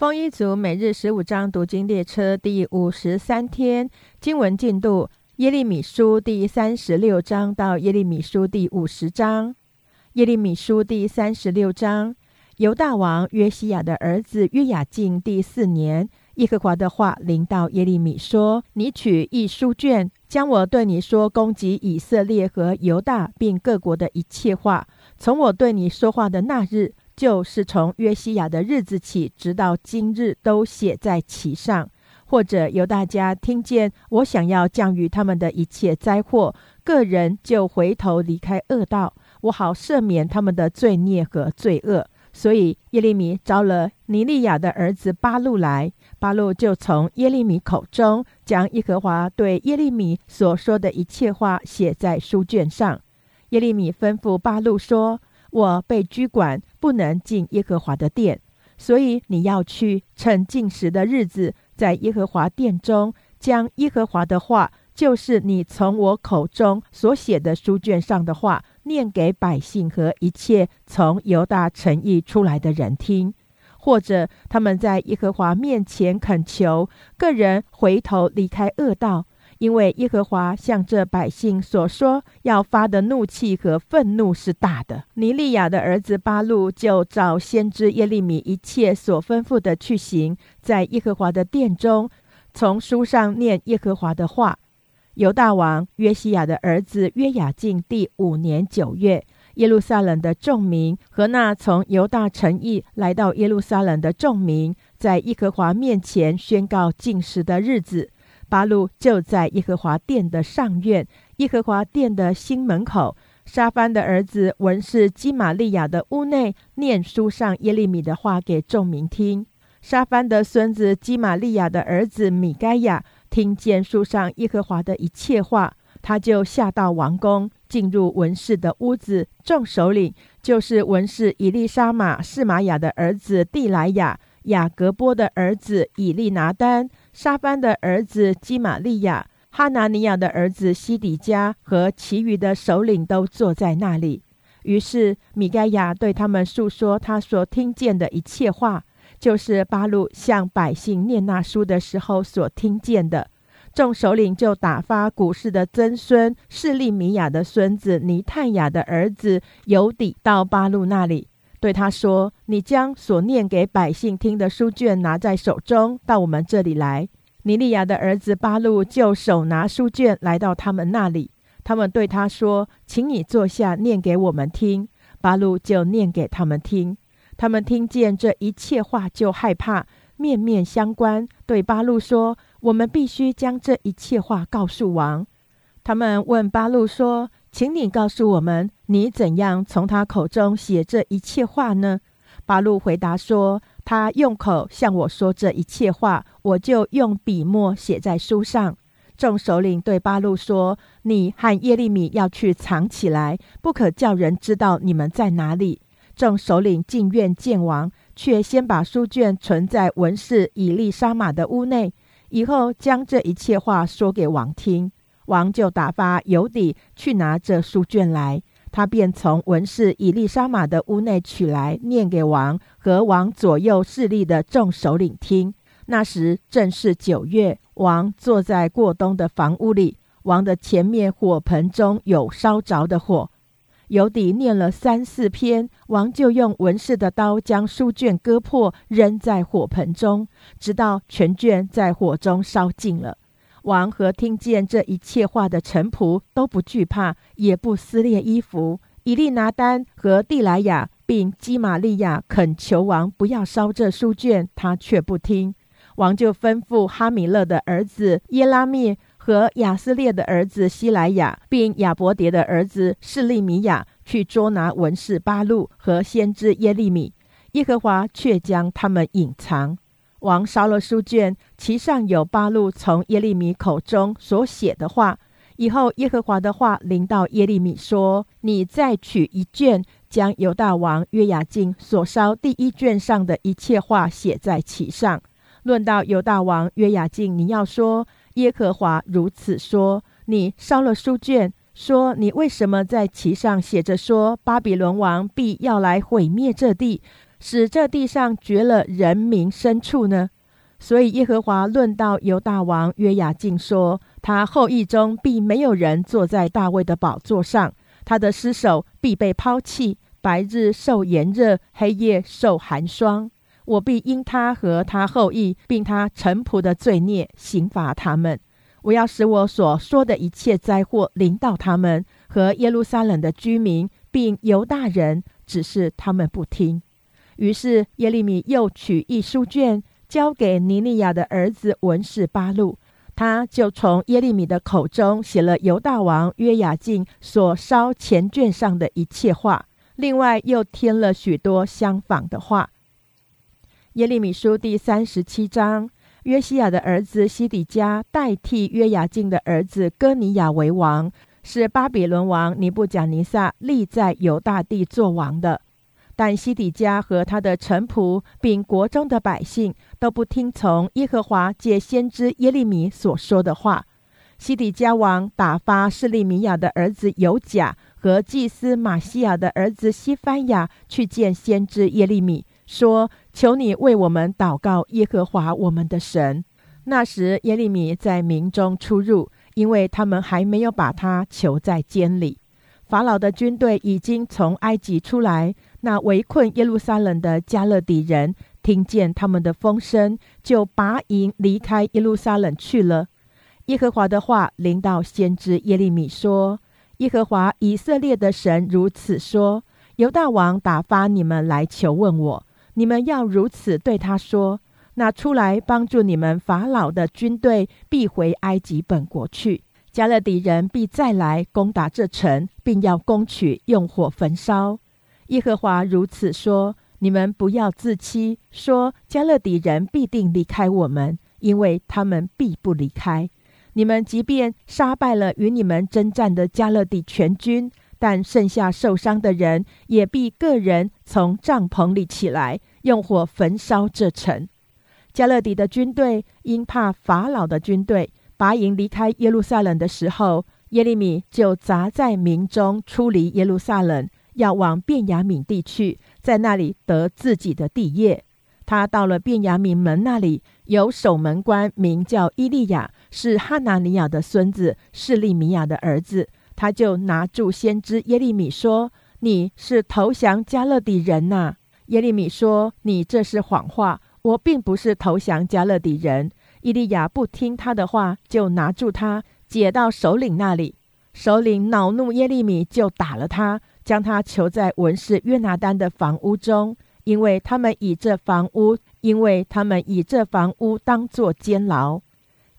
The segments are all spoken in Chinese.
丰一族每日十五章读经列车第五十三天经文进度：耶利米书第三十六章到耶利米书第五十章。耶利米书第三十六章，犹大王约西亚的儿子约雅敬第四年，耶和华的话临到耶利米说：“你取一书卷，将我对你说攻击以色列和犹大并各国的一切话，从我对你说话的那日。”就是从约西亚的日子起，直到今日，都写在其上，或者由大家听见我想要降于他们的一切灾祸，个人就回头离开恶道，我好赦免他们的罪孽和罪恶。所以耶利米招了尼利亚的儿子巴路来，巴路就从耶利米口中将耶和华对耶利米所说的一切话写在书卷上。耶利米吩咐巴路说。我被拘管，不能进耶和华的殿，所以你要去趁进食的日子，在耶和华殿中，将耶和华的话，就是你从我口中所写的书卷上的话，念给百姓和一切从犹大城邑出来的人听，或者他们在耶和华面前恳求，个人回头离开恶道。因为耶和华向这百姓所说要发的怒气和愤怒是大的，尼利亚的儿子巴路就照先知耶利米一切所吩咐的去行，在耶和华的殿中，从书上念耶和华的话。犹大王约西亚的儿子约雅敬第五年九月，耶路撒冷的众民和那从犹大城邑来到耶路撒冷的众民，在耶和华面前宣告禁食的日子。八路就在耶和华殿的上院，耶和华殿的新门口。沙番的儿子文士基玛利亚的屋内，念书上耶利米的话给众民听。沙番的孙子基玛利亚的儿子米该亚听见书上耶和华的一切话，他就下到王宫，进入文士的屋子。众首领就是文士以利沙玛、士玛雅的儿子蒂莱亚、雅各波的儿子以利拿丹。沙班的儿子基玛利亚、哈拿尼亚的儿子西底加和其余的首领都坐在那里。于是米盖亚对他们述说他所听见的一切话，就是巴路向百姓念那书的时候所听见的。众首领就打发古氏的曾孙示利米亚的孙子尼探雅的儿子尤底到巴路那里。对他说：“你将所念给百姓听的书卷拿在手中，到我们这里来。”尼利亚的儿子巴路就手拿书卷来到他们那里。他们对他说：“请你坐下，念给我们听。”巴路就念给他们听。他们听见这一切话，就害怕，面面相关，对巴路说：“我们必须将这一切话告诉王。”他们问巴路说。请你告诉我们，你怎样从他口中写这一切话呢？巴路回答说：“他用口向我说这一切话，我就用笔墨写在书上。”众首领对巴路说：“你和耶利米要去藏起来，不可叫人知道你们在哪里。”众首领进院见王，却先把书卷存在文士以利沙玛的屋内，以后将这一切话说给王听。王就打发尤底去拿这书卷来，他便从文士以利沙玛的屋内取来，念给王和王左右势力的众首领听。那时正是九月，王坐在过冬的房屋里，王的前面火盆中有烧着的火。尤底念了三四篇，王就用文士的刀将书卷割破，扔在火盆中，直到全卷在火中烧尽了。王和听见这一切话的臣仆都不惧怕，也不撕裂衣服。以利拿丹和蒂莱亚并基玛利亚恳求王不要烧这书卷，他却不听。王就吩咐哈米勒的儿子耶拉密和亚斯列的儿子希莱亚，并亚伯迭的儿子示利米亚去捉拿文士巴路和先知耶利米。耶和华却将他们隐藏。王烧了书卷，其上有八路从耶利米口中所写的话。以后耶和华的话临到耶利米说：“你再取一卷，将犹大王约雅敬所烧第一卷上的一切话写在其上。论到犹大王约雅敬，你要说耶和华如此说：你烧了书卷，说你为什么在其上写着说巴比伦王必要来毁灭这地？”使这地上绝了人民牲畜呢？所以耶和华论到犹大王约雅敬说：他后裔中必没有人坐在大卫的宝座上，他的尸首必被抛弃，白日受炎热，黑夜受寒霜。我必因他和他后裔，并他臣仆的罪孽刑罚他们。我要使我所说的一切灾祸临到他们和耶路撒冷的居民，并犹大人，只是他们不听。于是耶利米又取一书卷。交给尼利亚的儿子文士巴路，他就从耶利米的口中写了犹大王约雅敬所烧前卷上的一切话，另外又添了许多相仿的话。耶利米书第三十七章，约西亚的儿子西底家代替约雅敬的儿子哥尼亚为王，是巴比伦王尼布甲尼撒立在犹大地做王的。但西底家和他的臣仆，并国中的百姓都不听从耶和华借先知耶利米所说的话。西底家王打发示利米亚的儿子有甲和祭司马西亚的儿子西番雅去见先知耶利米，说：“求你为我们祷告耶和华我们的神。”那时耶利米在民中出入，因为他们还没有把他囚在监里。法老的军队已经从埃及出来。那围困耶路撒冷的加勒底人听见他们的风声，就拔营离开耶路撒冷去了。耶和华的话临到先知耶利米说：“耶和华以色列的神如此说：犹大王打发你们来求问我，你们要如此对他说：那出来帮助你们法老的军队必回埃及本国去，加勒底人必再来攻打这城，并要攻取，用火焚烧。”耶和华如此说：“你们不要自欺，说加勒底人必定离开我们，因为他们必不离开。你们即便杀败了与你们征战的加勒底全军，但剩下受伤的人也必个人从帐篷里起来，用火焚烧这城。加勒底的军队因怕法老的军队拔营离开耶路撒冷的时候，耶利米就砸在民中，出离耶路撒冷。”要往便雅悯地去，在那里得自己的地业。他到了便雅悯门那里，有守门官名叫伊利亚，是哈拿尼亚的孙子，是利米亚的儿子。他就拿住先知耶利米说：“你是投降加勒底人呐？”耶利米说：“你这是谎话，我并不是投降加勒底人。”伊利亚不听他的话，就拿住他，解到首领那里。首领恼怒耶利米，就打了他。将他囚在文士约拿丹的房屋中，因为他们以这房屋，因为他们以这房屋当作监牢。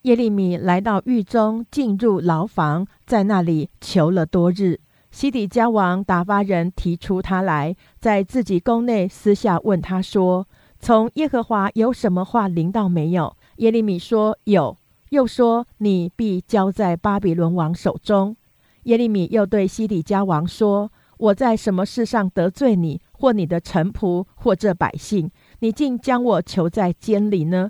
耶利米来到狱中，进入牢房，在那里囚了多日。西底家王打发人提出他来，在自己宫内私下问他说：“从耶和华有什么话临到没有？”耶利米说：“有。”又说：“你必交在巴比伦王手中。”耶利米又对西底家王说。我在什么事上得罪你，或你的臣仆，或这百姓，你竟将我囚在监里呢？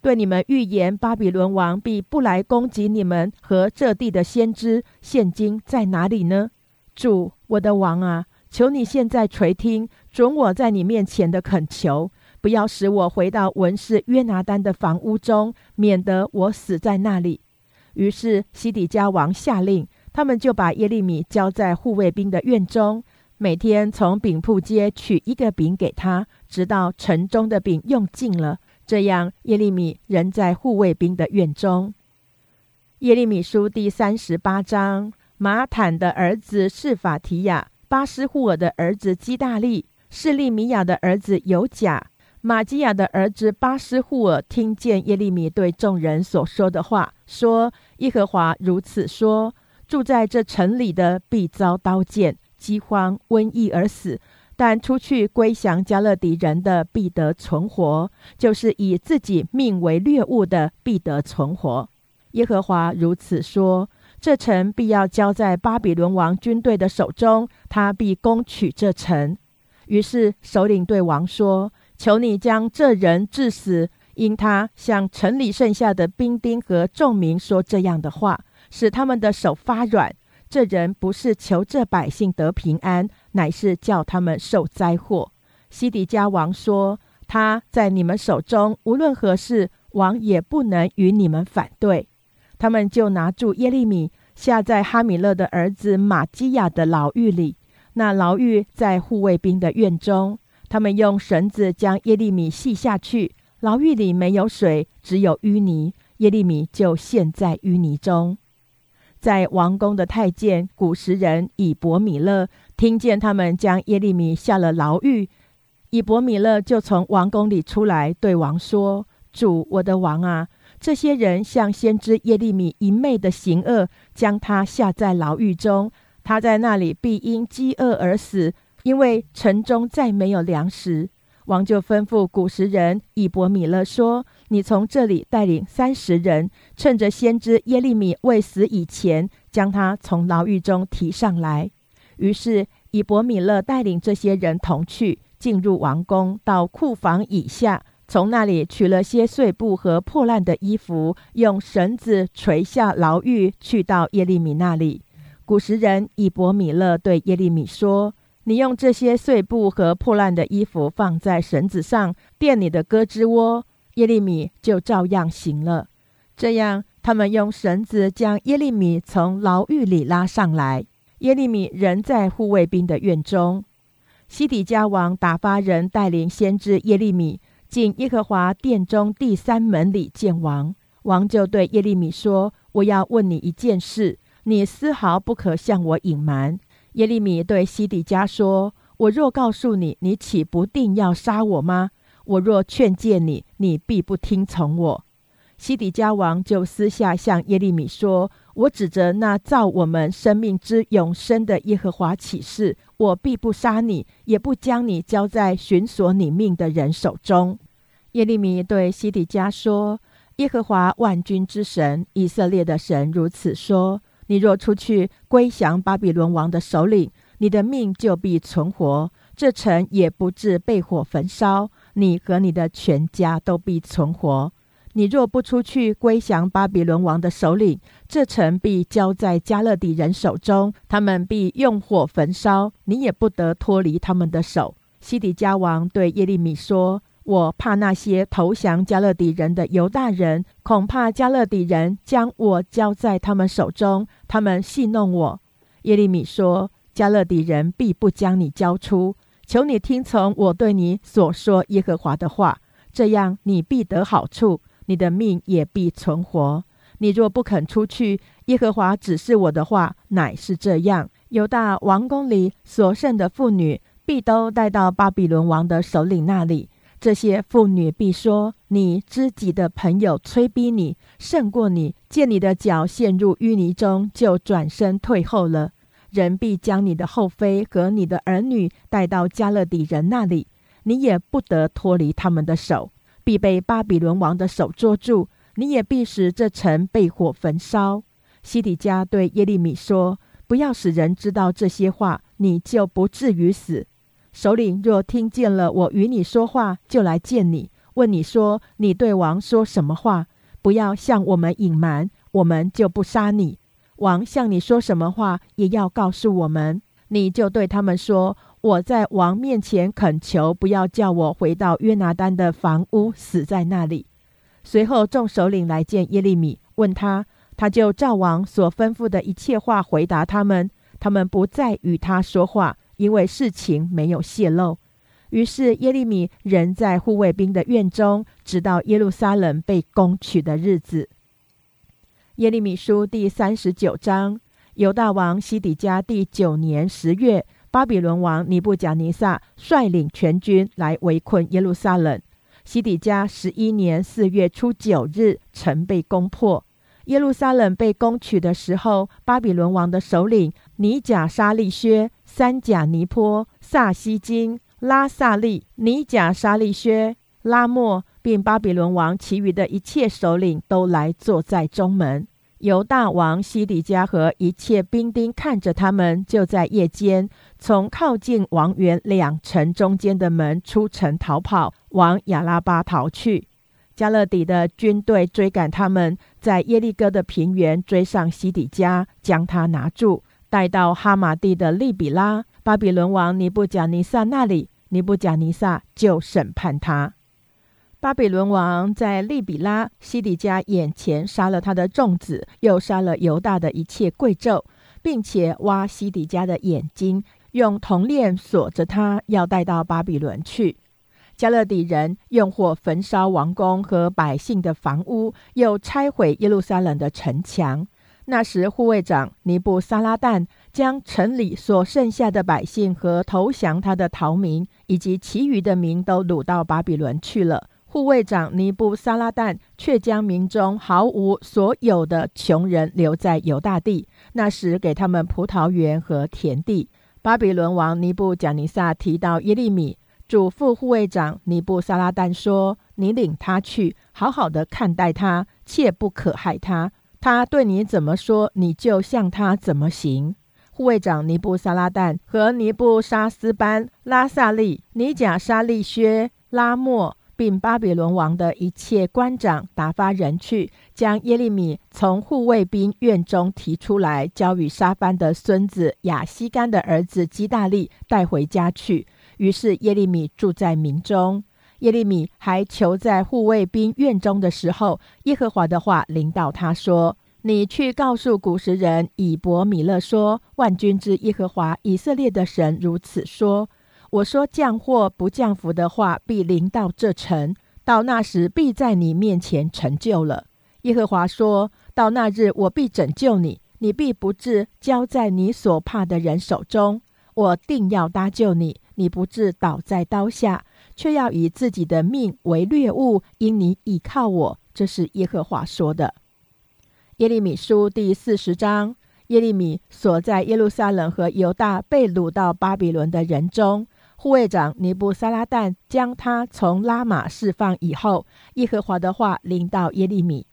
对你们预言巴比伦王必不来攻击你们和这地的先知，现今在哪里呢？主我的王啊，求你现在垂听，准我在你面前的恳求，不要使我回到文士约拿丹的房屋中，免得我死在那里。于是西底家王下令。他们就把耶利米交在护卫兵的院中，每天从饼铺街取一个饼给他，直到城中的饼用尽了。这样，耶利米仍在护卫兵的院中。耶利米书第三十八章：马坦的儿子是法提亚，巴斯户尔的儿子基大利，是利米亚的儿子有甲，马基亚的儿子巴斯户尔听见耶利米对众人所说的话，说：“耶和华如此说。”住在这城里的必遭刀剑、饥荒、瘟疫而死；但出去归降加勒底人的必得存活，就是以自己命为掠物的必得存活。耶和华如此说：这城必要交在巴比伦王军队的手中，他必攻取这城。于是首领对王说：“求你将这人治死，因他向城里剩下的兵丁和众民说这样的话。”使他们的手发软。这人不是求这百姓得平安，乃是叫他们受灾祸。西底家王说：“他在你们手中，无论何事，王也不能与你们反对。”他们就拿住耶利米，下在哈米勒的儿子马基亚的牢狱里。那牢狱在护卫兵的院中。他们用绳子将耶利米系下去。牢狱里没有水，只有淤泥。耶利米就陷在淤泥中。在王宫的太监古时人以伯米勒听见他们将耶利米下了牢狱，以伯米勒就从王宫里出来，对王说：“主我的王啊，这些人向先知耶利米一昧的行恶，将他下在牢狱中，他在那里必因饥饿而死，因为城中再没有粮食。”王就吩咐古时人以伯米勒说：“你从这里带领三十人，趁着先知耶利米未死以前，将他从牢狱中提上来。”于是以伯米勒带领这些人同去，进入王宫，到库房以下，从那里取了些碎布和破烂的衣服，用绳子垂下牢狱，去到耶利米那里。古时人以伯米勒对耶利米说。你用这些碎布和破烂的衣服放在绳子上垫你的胳肢窝，耶利米就照样行了。这样，他们用绳子将耶利米从牢狱里拉上来。耶利米仍在护卫兵的院中。西底家王打发人带领先知耶利米进耶和华殿中第三门里见王。王就对耶利米说：“我要问你一件事，你丝毫不可向我隐瞒。”耶利米对西底家说：“我若告诉你，你岂不定要杀我吗？我若劝诫你，你必不听从我。”西底家王就私下向耶利米说：“我指着那造我们生命之永生的耶和华起誓，我必不杀你，也不将你交在寻索你命的人手中。”耶利米对西底家说：“耶和华万军之神，以色列的神如此说。”你若出去归降巴比伦王的首领，你的命就必存活，这城也不致被火焚烧，你和你的全家都必存活。你若不出去归降巴比伦王的首领，这城必交在加勒底人手中，他们必用火焚烧，你也不得脱离他们的手。西底家王对耶利米说。我怕那些投降加勒底人的犹大人，恐怕加勒底人将我交在他们手中，他们戏弄我。耶利米说：“加勒底人必不将你交出，求你听从我对你所说耶和华的话，这样你必得好处，你的命也必存活。你若不肯出去，耶和华指示我的话乃是这样：犹大王宫里所剩的妇女，必都带到巴比伦王的首领那里。”这些妇女必说：“你知己的朋友催逼你，胜过你。见你的脚陷入淤泥中，就转身退后了。人必将你的后妃和你的儿女带到加勒底人那里，你也不得脱离他们的手，必被巴比伦王的手捉住。你也必使这城被火焚烧。”西底家对耶利米说：“不要使人知道这些话，你就不至于死。”首领若听见了我与你说话，就来见你，问你说：“你对王说什么话？不要向我们隐瞒，我们就不杀你。王向你说什么话，也要告诉我们。你就对他们说：我在王面前恳求，不要叫我回到约拿丹的房屋，死在那里。”随后，众首领来见耶利米，问他，他就照王所吩咐的一切话回答他们。他们不再与他说话。因为事情没有泄露，于是耶利米仍在护卫兵的院中，直到耶路撒冷被攻取的日子。耶利米书第三十九章：犹大王西底家第九年十月，巴比伦王尼布甲尼撒率领全军来围困耶路撒冷。西底家十一年四月初九日，城被攻破。耶路撒冷被攻取的时候，巴比伦王的首领尼甲沙利薛、三甲尼坡、萨西金、拉萨利、尼甲沙利薛、拉莫，并巴比伦王其余的一切首领都来坐在中门。犹大王西底家和一切兵丁看着他们，就在夜间从靠近王园两城中间的门出城逃跑，往亚拉巴逃去。加勒底的军队追赶他们，在耶利哥的平原追上西底家，将他拿住，带到哈马地的利比拉。巴比伦王尼布甲尼撒那里，尼布甲尼撒就审判他。巴比伦王在利比拉西底家眼前杀了他的众子，又杀了犹大的一切贵胄，并且挖西底家的眼睛，用铜链锁着他，要带到巴比伦去。加勒底人用火焚烧王宫和百姓的房屋，又拆毁耶路撒冷的城墙。那时，护卫长尼布撒拉旦将城里所剩下的百姓和投降他的逃民，以及其余的民都掳到巴比伦去了。护卫长尼布撒拉旦却将民中毫无所有的穷人留在犹大地，那时给他们葡萄园和田地。巴比伦王尼布贾尼撒提到耶利米，嘱咐护卫长尼布撒拉旦说：“你领他去，好好的看待他，切不可害他。他对你怎么说，你就向他怎么行。”护卫长尼布撒拉旦和尼布沙斯班、拉萨利、尼贾沙利薛、拉莫。并巴比伦王的一切官长打发人去，将耶利米从护卫兵院中提出来，交与沙班的孙子亚西干的儿子基大利带回家去。于是耶利米住在民中。耶利米还囚在护卫兵院中的时候，耶和华的话领导他说：“你去告诉古时人以伯米勒说，万军之耶和华以色列的神如此说。”我说降祸不降福的话，必临到这城。到那时，必在你面前成就了。耶和华说：“到那日，我必拯救你，你必不至交在你所怕的人手中。我定要搭救你，你不至倒在刀下，却要以自己的命为掠物，因你倚靠我。”这是耶和华说的。耶利米书第四十章：耶利米所在耶路撒冷和犹大被掳到巴比伦的人中。护卫长尼布撒拉旦将他从拉玛释放以后，耶和华的话临到耶利米。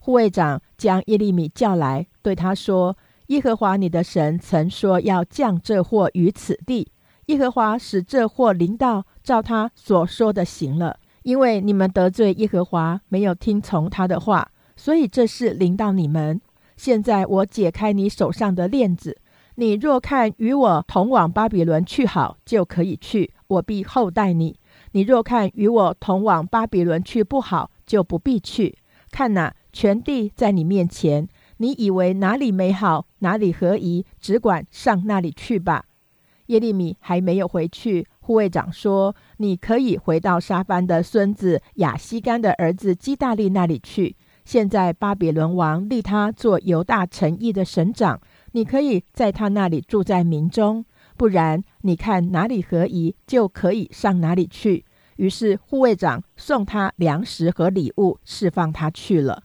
护卫长将耶利米叫来，对他说：“耶和华你的神曾说要降这祸于此地。耶和华使这祸临到，照他所说的行了。因为你们得罪耶和华，没有听从他的话，所以这事临到你们。现在我解开你手上的链子。”你若看与我同往巴比伦去好，就可以去，我必厚待你；你若看与我同往巴比伦去不好，就不必去。看哪，全地在你面前，你以为哪里美好，哪里合宜，只管上那里去吧。耶利米还没有回去，护卫长说：“你可以回到沙班的孙子亚西干的儿子基大利那里去。现在巴比伦王立他做犹大城邑的省长。”你可以在他那里住在民中，不然你看哪里合宜，就可以上哪里去。于是护卫长送他粮食和礼物，释放他去了。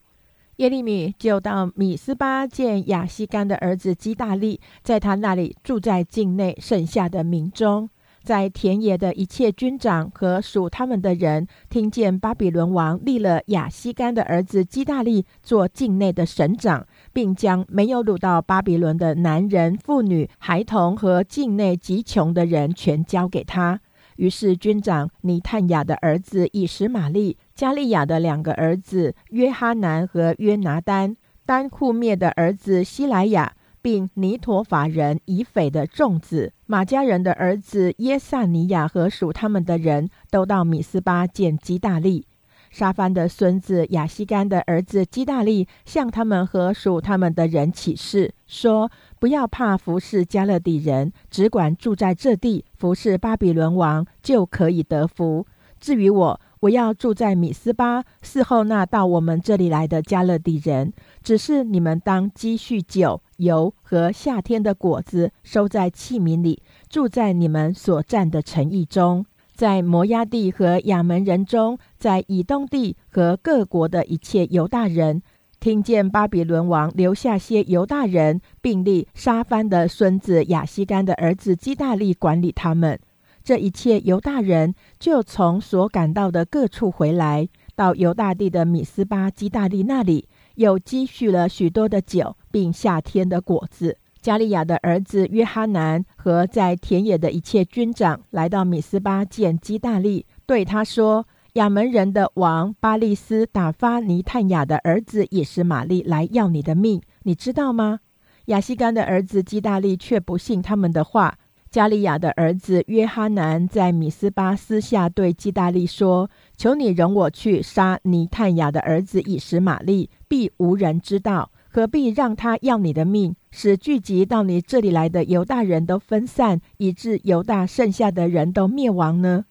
耶利米就到米斯巴见亚西干的儿子基大利，在他那里住在境内剩下的民中。在田野的一切军长和属他们的人，听见巴比伦王立了亚西干的儿子基大利做境内的省长。并将没有掳到巴比伦的男人、妇女、孩童和境内极穷的人全交给他。于是军长尼探雅的儿子以实玛利、加利亚的两个儿子约哈南和约拿丹、丹库灭的儿子希莱亚，并尼陀法人以斐的众子马家人的儿子耶萨尼亚和属他们的人都到米斯巴见基大利。沙番的孙子亚西干的儿子基大利向他们和属他们的人起誓说：“不要怕服侍加勒底人，只管住在这地服侍巴比伦王，就可以得福。至于我，我要住在米斯巴，伺候那到我们这里来的加勒底人。只是你们当积蓄酒、油和夏天的果子，收在器皿里，住在你们所占的城邑中。”在摩押地和亚门人中，在以东地和各国的一切犹大人，听见巴比伦王留下些犹大人，并立沙番的孙子亚西干的儿子基大利管理他们。这一切犹大人就从所赶到的各处回来，到犹大地的米斯巴基大利那里，又积蓄了许多的酒，并夏天的果子。加利亚的儿子约哈南和在田野的一切军长来到米斯巴见基大利，对他说：“亚门人的王巴利斯打发尼探雅的儿子也是玛丽来要你的命，你知道吗？”亚西干的儿子基大利却不信他们的话，加利亚的儿子约哈南在米斯巴私下对基大利说：“求你容我去杀尼探雅的儿子以实玛利，必无人知道。何必让他要你的命，使聚集到你这里来的犹大人都分散，以致犹大剩下的人都灭亡呢？”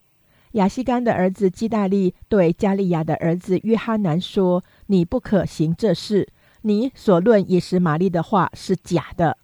亚西干的儿子基大利对加利亚的儿子约哈南说：“你不可行这事，你所论以实玛利的话是假的。”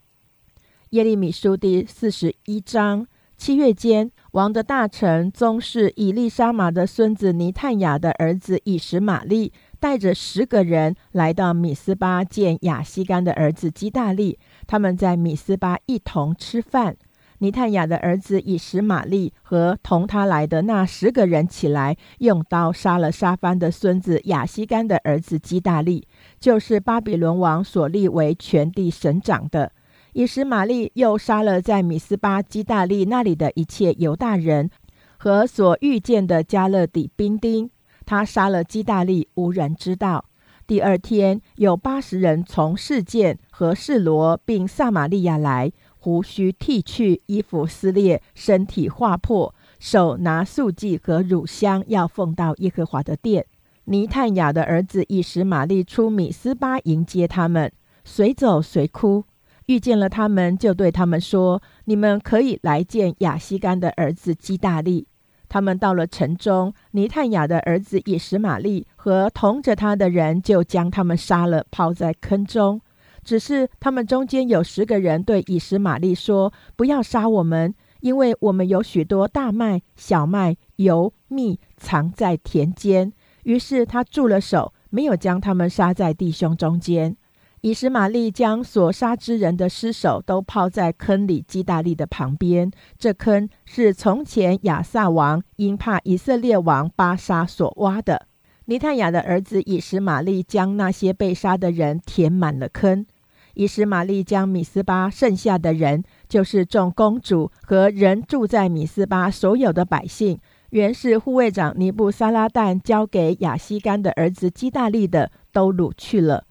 耶利米书第四十一章，七月间，王的大臣宗室以利沙玛的孙子尼探雅的儿子以实玛利，带着十个人来到米斯巴见亚西干的儿子基大利。他们在米斯巴一同吃饭。尼探雅的儿子以实玛利和同他来的那十个人起来，用刀杀了沙番的孙子亚西干的儿子基大利，就是巴比伦王所立为全地省长的。以实玛利又杀了在米斯巴基大利那里的一切犹大人和所遇见的加勒底兵丁。他杀了基大利，无人知道。第二天，有八十人从事件和示罗并撒玛利亚来，胡须剃去，衣服撕裂，身体划破，手拿素祭和乳香，要奉到耶和华的殿。尼探雅的儿子以实玛利出米斯巴迎接他们，随走随哭。遇见了他们，就对他们说：“你们可以来见亚西干的儿子基大利。”他们到了城中，尼探雅的儿子以实玛利和同着他的人就将他们杀了，抛在坑中。只是他们中间有十个人对以实玛利说：“不要杀我们，因为我们有许多大麦、小麦、油、蜜藏在田间。”于是他住了手，没有将他们杀在弟兄中间。以实玛利将所杀之人的尸首都抛在坑里，基大利的旁边。这坑是从前亚萨王因怕以色列王巴沙所挖的。尼探雅的儿子以实玛利将那些被杀的人填满了坑。以实玛利将米斯巴剩下的人，就是众公主和人住在米斯巴所有的百姓，原是护卫长尼布撒拉旦交给亚西干的儿子基大利的，都掳去了。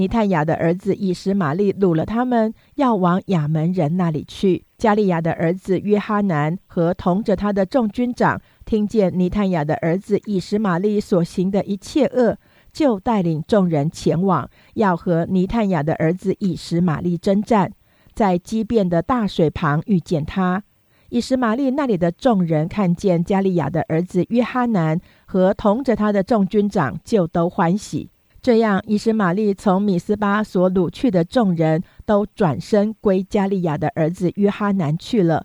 尼探雅的儿子以实玛利掳了他们，要往亚门人那里去。加利亚的儿子约哈南和同着他的众军长，听见尼探雅的儿子以实玛利所行的一切恶，就带领众人前往，要和尼探雅的儿子以实玛利征战。在激变的大水旁遇见他，以实玛利那里的众人看见加利亚的儿子约哈南和同着他的众军长，就都欢喜。这样，以实玛利从米斯巴所掳去的众人都转身归加利亚的儿子约哈南去了。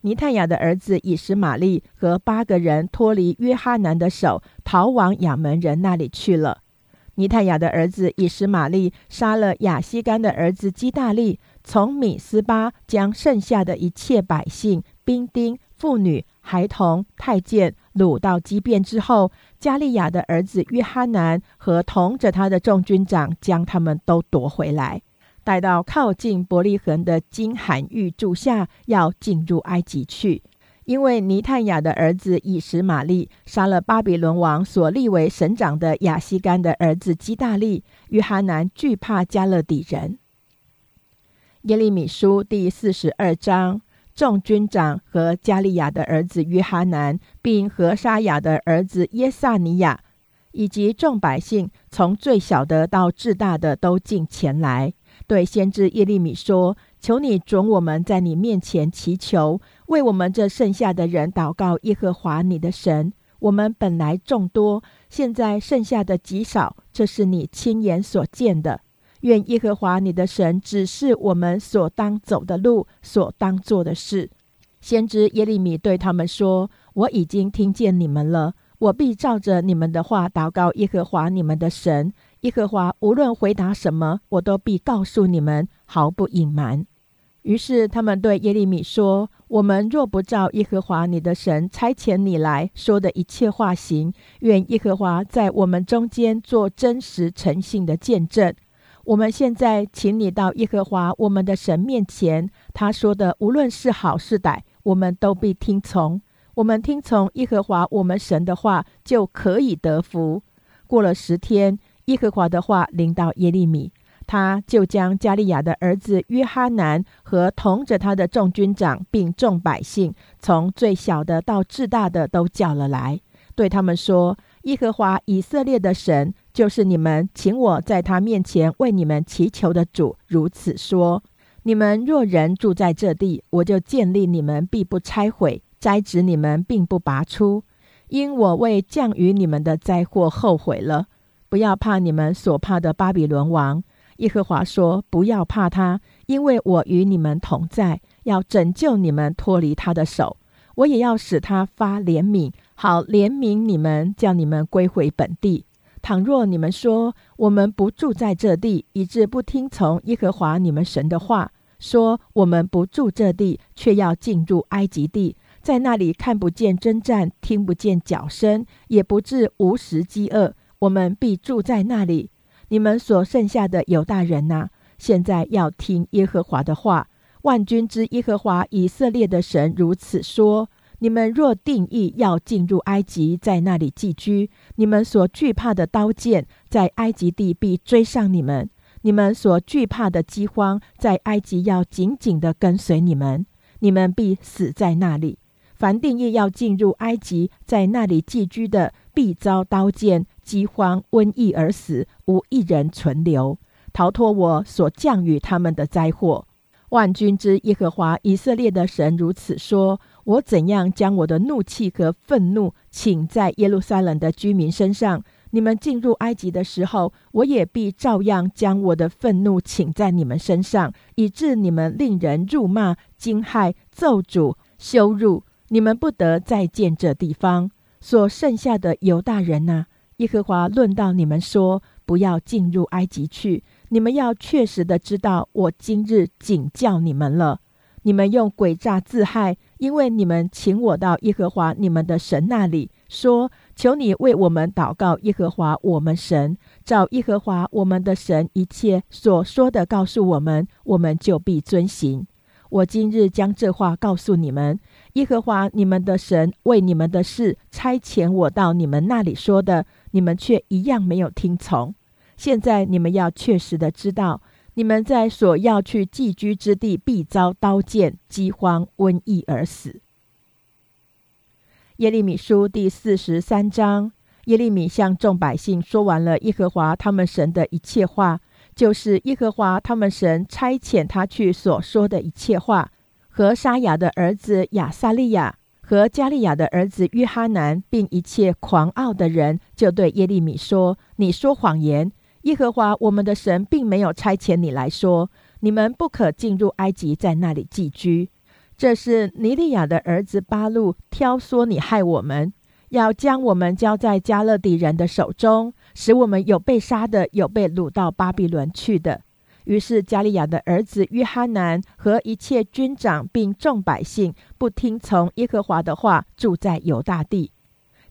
尼探雅的儿子以实玛利和八个人脱离约哈南的手，逃往亚门人那里去了。尼探雅的儿子以实玛利杀了亚西干的儿子基大利，从米斯巴将剩下的一切百姓、兵丁、妇女、孩童、太监。掳到基变之后，加利亚的儿子约哈南和同着他的众军长将他们都夺回来，带到靠近伯利恒的金罕玉柱下，要进入埃及去。因为尼探雅的儿子以实玛利杀了巴比伦王所立为省长的亚西干的儿子基大利，约哈南惧怕加勒底人。耶利米书第四十二章。众军长和加利亚的儿子约哈南，并何沙雅的儿子耶萨尼亚，以及众百姓，从最小的到至大的，都进前来，对先知耶利米说：“求你准我们在你面前祈求，为我们这剩下的人祷告耶和华你的神。我们本来众多，现在剩下的极少，这是你亲眼所见的。”愿耶和华你的神指示我们所当走的路，所当做的事。先知耶利米对他们说：“我已经听见你们了，我必照着你们的话祷告耶和华你们的神。耶和华无论回答什么，我都必告诉你们，毫不隐瞒。”于是他们对耶利米说：“我们若不照耶和华你的神差遣你来说的一切话行，愿耶和华在我们中间做真实诚信的见证。”我们现在请你到耶和华我们的神面前，他说的无论是好是歹，我们都必听从。我们听从耶和华我们神的话，就可以得福。过了十天，耶和华的话临到耶利米，他就将加利亚的儿子约哈南和同着他的众军长，并众百姓，从最小的到至大的都叫了来，对他们说：“耶和华以色列的神，就是你们请我在他面前为你们祈求的主，如此说：你们若人住在这地，我就建立你们，必不拆毁；摘植你们，并不拔出，因我为降于你们的灾祸后悔了。不要怕你们所怕的巴比伦王。”耶和华说：“不要怕他，因为我与你们同在，要拯救你们脱离他的手。我也要使他发怜悯，好怜悯你们，叫你们归回本地。倘若你们说我们不住在这地，以致不听从耶和华你们神的话，说我们不住这地，却要进入埃及地，在那里看不见征战，听不见脚声，也不至无食饥饿，我们必住在那里。”你们所剩下的犹大人呐，现在要听耶和华的话。万军之耶和华以色列的神如此说：你们若定义要进入埃及，在那里寄居，你们所惧怕的刀剑，在埃及地必追上你们；你们所惧怕的饥荒，在埃及要紧紧的跟随你们，你们必死在那里。凡定义要进入埃及，在那里寄居的，必遭刀剑。饥荒、瘟疫而死，无一人存留，逃脱我所降与他们的灾祸。万军之耶和华以色列的神如此说：我怎样将我的怒气和愤怒请在耶路撒冷的居民身上，你们进入埃及的时候，我也必照样将我的愤怒请在你们身上，以致你们令人辱骂、惊骇、咒诅、羞辱，你们不得再见这地方。所剩下的犹大人呐！耶和华论到你们说：“不要进入埃及去。你们要确实的知道，我今日警教你们了。你们用诡诈自害，因为你们请我到耶和华你们的神那里，说：求你为我们祷告。耶和华我们神，照耶和华我们的神一切所说的告诉我们，我们就必遵行。我今日将这话告诉你们。耶和华你们的神为你们的事差遣我到你们那里说的。”你们却一样没有听从。现在你们要确实的知道，你们在所要去寄居之地必遭刀剑、饥荒、瘟疫而死。耶利米书第四十三章，耶利米向众百姓说完了耶和华他们神的一切话，就是耶和华他们神差遣他去所说的一切话，和沙雅的儿子亚撒利亚。和加利亚的儿子约哈南，并一切狂傲的人，就对耶利米说：“你说谎言！耶和华我们的神并没有差遣你来说，你们不可进入埃及，在那里寄居。这是尼利亚的儿子巴路挑唆你害我们，要将我们交在加勒底人的手中，使我们有被杀的，有被掳到巴比伦去的。”于是，加利亚的儿子约哈南和一切军长并众百姓不听从耶和华的话，住在犹大地。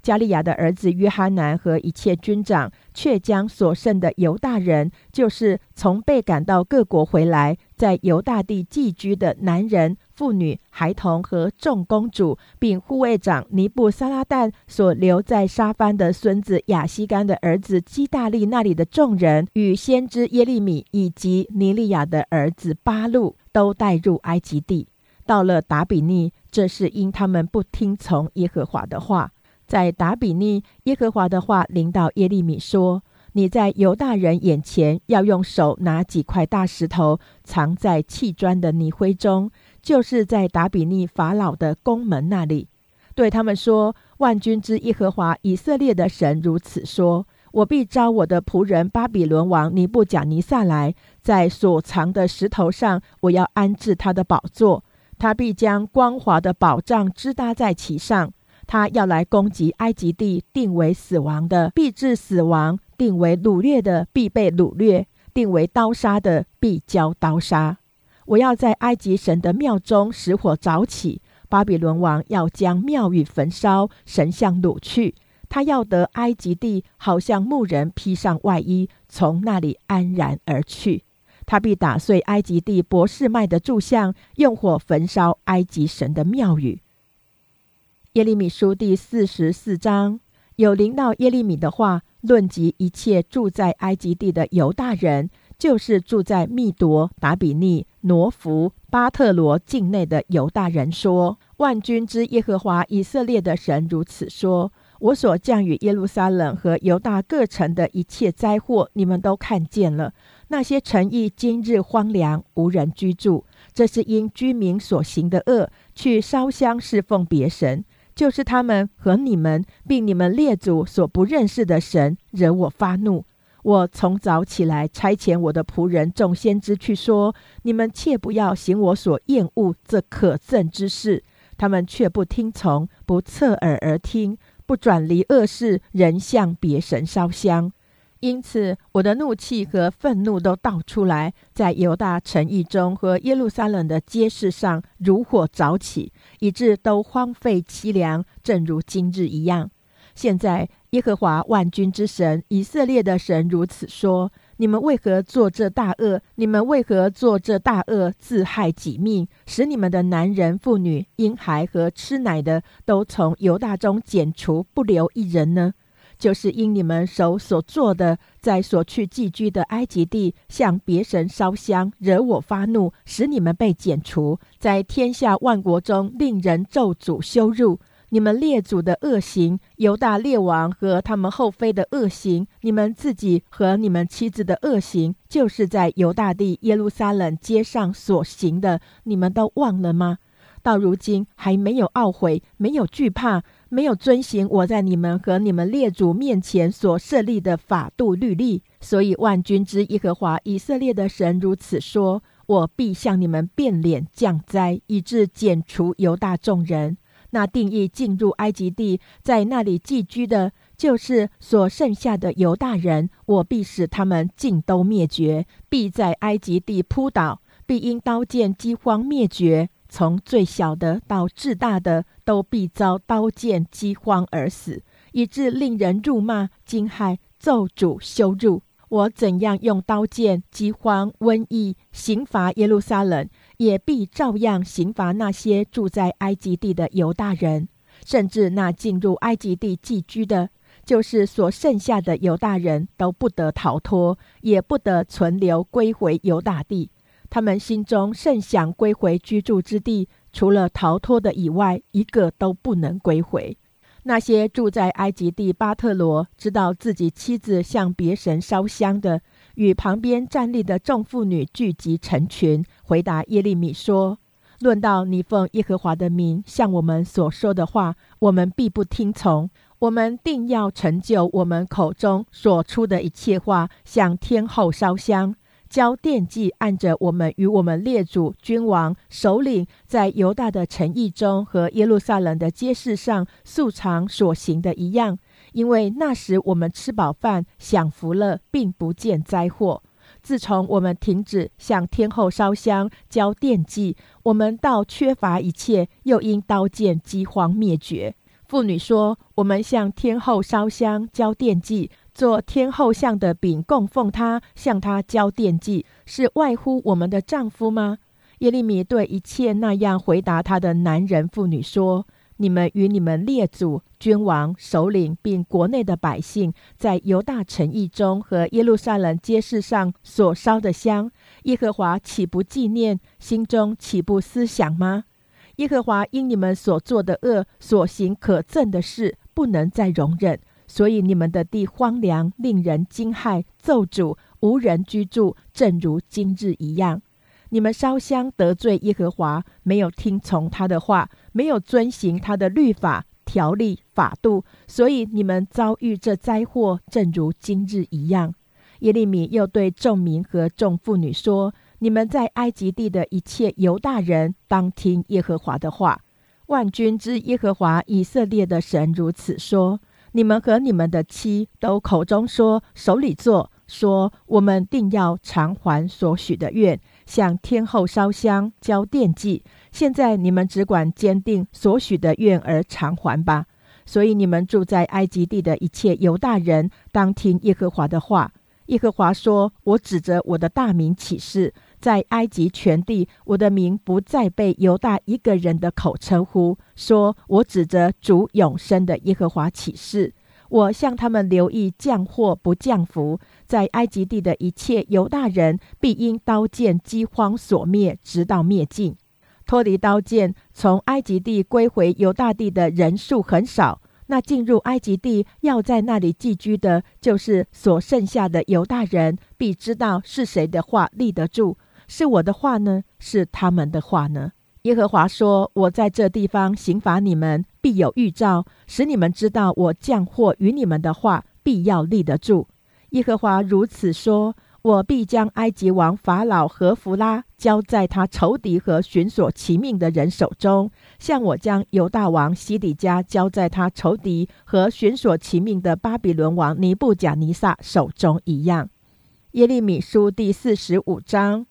加利亚的儿子约哈南和一切军长却将所剩的犹大人，就是从被赶到各国回来，在犹大地寄居的男人。妇女、孩童和众公主，并护卫长尼布撒拉旦所留在沙番的孙子亚西干的儿子基大利那里的众人，与先知耶利米以及尼利亚的儿子巴路，都带入埃及地，到了达比尼。这是因他们不听从耶和华的话。在达比尼，耶和华的话临到耶利米说：“你在犹大人眼前，要用手拿几块大石头，藏在砌砖的泥灰中。”就是在达比尼法老的宫门那里，对他们说：“万军之耶和华以色列的神如此说：我必招我的仆人巴比伦王尼布甲尼撒来，在所藏的石头上，我要安置他的宝座。他必将光滑的宝杖支搭在其上。他要来攻击埃及地，定为死亡的，必致死亡；定为掳掠的，必被掳掠；定为刀杀的，必交刀杀。”我要在埃及神的庙中使火早起，巴比伦王要将庙宇焚烧，神像掳去。他要得埃及地，好像牧人披上外衣，从那里安然而去。他必打碎埃及地博士麦的柱像，用火焚烧埃及神的庙宇。耶利米书第四十四章有临到耶利米的话，论及一切住在埃及地的犹大人。就是住在密夺、达比尼、挪弗、巴特罗境内的犹大人说：“万军之耶和华以色列的神如此说：我所降与耶路撒冷和犹大各城的一切灾祸，你们都看见了。那些城邑今日荒凉，无人居住，这是因居民所行的恶，去烧香侍奉别神，就是他们和你们，并你们列祖所不认识的神，惹我发怒。”我从早起来差遣我的仆人众先知去说：你们切不要行我所厌恶这可憎之事。他们却不听从，不侧耳而听，不转离恶事，仍向别神烧香。因此，我的怒气和愤怒都倒出来，在犹大城邑中和耶路撒冷的街市上如火早起，以致都荒废凄凉，正如今日一样。现在。耶和华万军之神以色列的神如此说：你们为何做这大恶？你们为何做这大恶，自害己命，使你们的男人、妇女、婴孩和吃奶的都从犹大中剪除，不留一人呢？就是因你们手所做的，在所去寄居的埃及地向别神烧香，惹我发怒，使你们被剪除，在天下万国中令人咒诅羞辱。你们列祖的恶行，犹大列王和他们后妃的恶行，你们自己和你们妻子的恶行，就是在犹大地耶路撒冷街上所行的，你们都忘了吗？到如今还没有懊悔，没有惧怕，没有遵行我在你们和你们列祖面前所设立的法度律例。所以万军之耶和华以色列的神如此说：我必向你们变脸降灾，以致剪除犹大众人。那定义进入埃及地，在那里寄居的，就是所剩下的犹大人。我必使他们尽都灭绝，必在埃及地扑倒，必因刀剑饥荒灭绝。从最小的到至大的，都必遭刀剑饥荒而死，以致令人辱骂、惊骇、咒诅、羞辱。我怎样用刀剑、饥荒、瘟疫刑罚耶路撒冷？也必照样刑罚那些住在埃及地的犹大人，甚至那进入埃及地寄居的，就是所剩下的犹大人都不得逃脱，也不得存留归回犹大地。他们心中甚想归回居住之地，除了逃脱的以外，一个都不能归回。那些住在埃及地巴特罗，知道自己妻子向别神烧香的。与旁边站立的众妇女聚集成群，回答耶利米说：“论到你奉耶和华的名向我们所说的话，我们必不听从。我们定要成就我们口中所出的一切话，向天后烧香，交奠祭，按着我们与我们列祖君王首领在犹大的城邑中和耶路撒冷的街市上素常所行的一样。”因为那时我们吃饱饭，享福了，并不见灾祸。自从我们停止向天后烧香、交奠祭，我们倒缺乏一切，又因刀剑饥荒灭绝。妇女说：“我们向天后烧香、交奠祭，做天后像的饼供奉他，向他交奠祭，是外乎我们的丈夫吗？”耶利米对一切那样回答他的男人、妇女说。你们与你们列祖、君王、首领，并国内的百姓，在犹大城邑中和耶路撒冷街市上所烧的香，耶和华岂不纪念？心中岂不思想吗？耶和华因你们所做的恶、所行可憎的事，不能再容忍，所以你们的地荒凉，令人惊骇，咒诅，无人居住，正如今日一样。你们烧香得罪耶和华，没有听从他的话，没有遵行他的律法、条例、法度，所以你们遭遇这灾祸，正如今日一样。耶利米又对众民和众妇女说：“你们在埃及地的一切犹大人，当听耶和华的话。万军之耶和华以色列的神如此说：你们和你们的妻都口中说，手里做，说我们定要偿还所许的愿。”向天后烧香交奠祭，现在你们只管坚定所许的愿而偿还吧。所以你们住在埃及地的一切犹大人，当听耶和华的话。耶和华说：“我指着我的大名起誓，在埃及全地，我的名不再被犹大一个人的口称呼。说我指着主永生的耶和华起誓。”我向他们留意降祸不降福，在埃及地的一切犹大人必因刀剑饥荒所灭，直到灭尽。脱离刀剑，从埃及地归回犹大地的人数很少。那进入埃及地要在那里寄居的，就是所剩下的犹大人，必知道是谁的话立得住，是我的话呢，是他们的话呢？耶和华说：“我在这地方刑罚你们，必有预兆，使你们知道我降祸与你们的话必要立得住。”耶和华如此说：“我必将埃及王法老和弗拉交在他仇敌和寻索其命的人手中，像我将犹大王西底家交在他仇敌和寻索其命的巴比伦王尼布甲尼撒手中一样。”耶利米书第四十五章。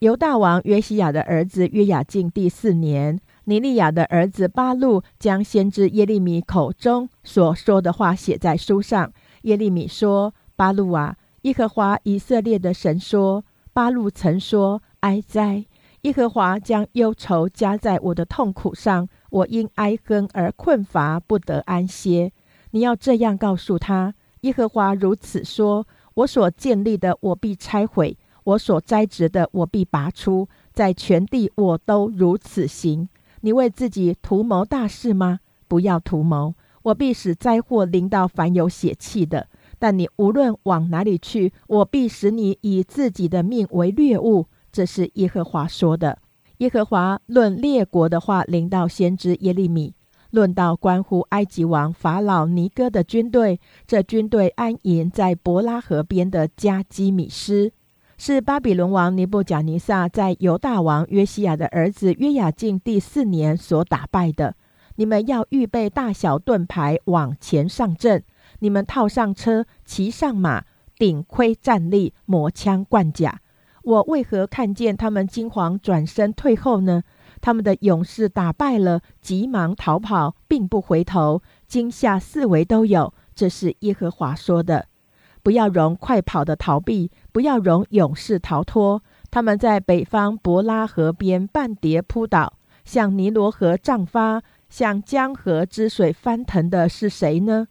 犹大王约西亚的儿子约雅敬第四年，尼利亚的儿子巴路将先知耶利米口中所说的话写在书上。耶利米说：“巴路啊，耶和华以色列的神说，巴路曾说：哀哉！耶和华将忧愁加在我的痛苦上，我因哀恨而困乏，不得安歇。你要这样告诉他：耶和华如此说：我所建立的，我必拆毁。”我所栽植的，我必拔出，在全地我都如此行。你为自己图谋大事吗？不要图谋，我必使灾祸临到凡有血气的。但你无论往哪里去，我必使你以自己的命为掠物。这是耶和华说的。耶和华论列国的话临到先知耶利米，论到关乎埃及王法老尼哥的军队，这军队安营在伯拉河边的加基米斯。是巴比伦王尼布贾尼撒在犹大王约西亚的儿子约雅敬第四年所打败的。你们要预备大小盾牌，往前上阵。你们套上车，骑上马，顶盔站立，磨枪贯甲。我为何看见他们惊惶转身退后呢？他们的勇士打败了，急忙逃跑，并不回头，惊吓四围都有。这是耶和华说的。不要容快跑的逃避，不要容勇士逃脱。他们在北方伯拉河边半跌扑倒，向尼罗河涨发，向江河之水翻腾的是谁呢？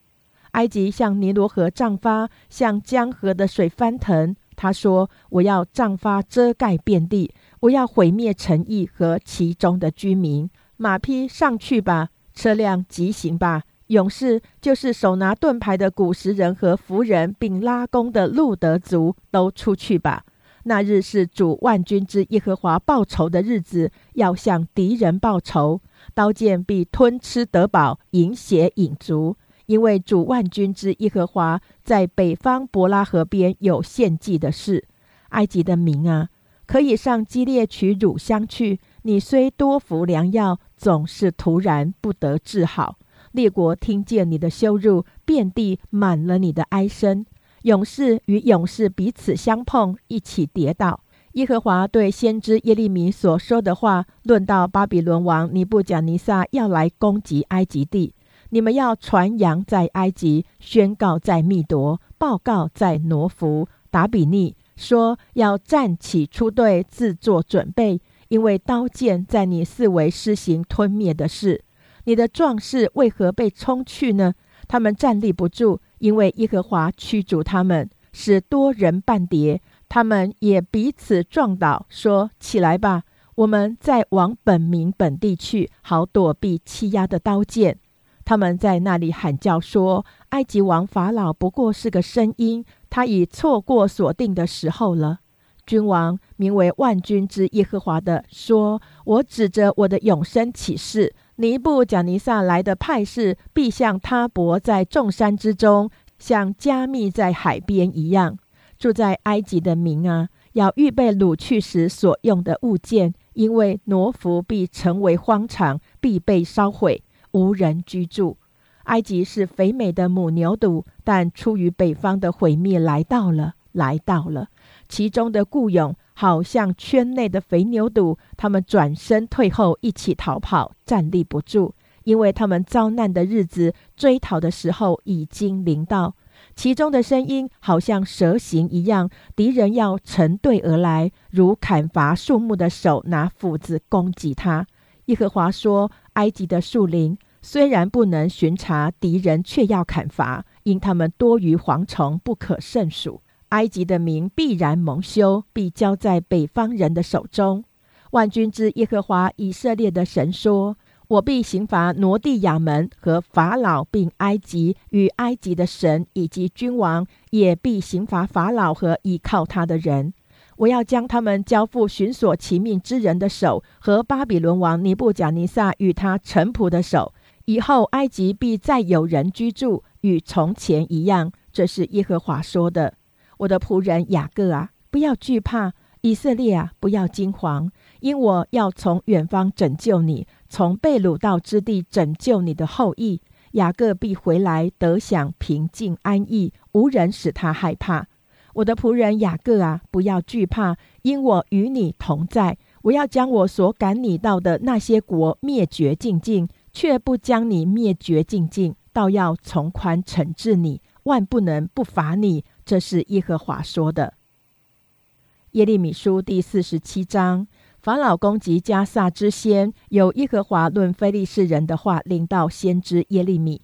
埃及向尼罗河涨发，向江河的水翻腾。他说：“我要涨发遮盖遍地，我要毁灭城邑和其中的居民。马匹上去吧，车辆急行吧。”勇士就是手拿盾牌的古时人和服人，并拉弓的路德族，都出去吧。那日是主万军之耶和华报仇的日子，要向敌人报仇，刀剑必吞吃得饱，饮血饮足。因为主万军之耶和华在北方伯拉河边有献祭的事。埃及的民啊，可以上基列取乳香去。你虽多服良药，总是突然不得治好。列国听见你的羞辱，遍地满了你的哀声。勇士与勇士彼此相碰，一起跌倒。耶和华对先知耶利米所说的话，论到巴比伦王尼布甲尼撒要来攻击埃及地，你们要传扬在埃及，宣告在密夺，报告在挪弗达比尼，说要站起出队，自作准备，因为刀剑在你四围施行吞灭的事。你的壮士为何被冲去呢？他们站立不住，因为耶和华驱逐他们，使多人半跌。他们也彼此撞倒，说：“起来吧，我们再往本民本地去，好躲避欺压的刀剑。”他们在那里喊叫说：“埃及王法老不过是个声音，他已错过锁定的时候了。”君王名为万军之耶和华的说：“我指着我的永生起誓。”尼布贾尼撒来的派士，必像他泊在众山之中，像加密在海边一样。住在埃及的民啊，要预备掳去时所用的物件，因为挪弗必成为荒场，必被烧毁，无人居住。埃及是肥美的母牛犊，但出于北方的毁灭来到了，来到了。其中的雇佣好像圈内的肥牛犊，他们转身退后，一起逃跑，站立不住，因为他们遭难的日子，追讨的时候已经临到。其中的声音好像蛇形一样，敌人要成队而来，如砍伐树木的手拿斧子攻击他。耶和华说：“埃及的树林虽然不能巡查，敌人却要砍伐。”因他们多于蝗虫，不可胜数。埃及的民必然蒙羞，必交在北方人的手中。万军之耶和华以色列的神说：“我必刑罚挪地亚门和法老，并埃及与埃及的神以及君王，也必刑罚法老和依靠他的人。我要将他们交付寻索其命之人的手，和巴比伦王尼布甲尼撒与他臣仆的手。以后埃及必再有人居住，与从前一样。”这是耶和华说的。我的仆人雅各啊，不要惧怕；以色列啊，不要惊惶，因我要从远方拯救你，从被掳到之地拯救你的后裔。雅各必回来，得享平静安逸，无人使他害怕。我的仆人雅各啊，不要惧怕，因我与你同在。我要将我所赶你到的那些国灭绝尽尽，却不将你灭绝尽尽，倒要从宽惩治你，万不能不罚你。这是耶和华说的。耶利米书第四十七章，法老攻击加萨之先，有耶和华论非利士人的话领到先知耶利米。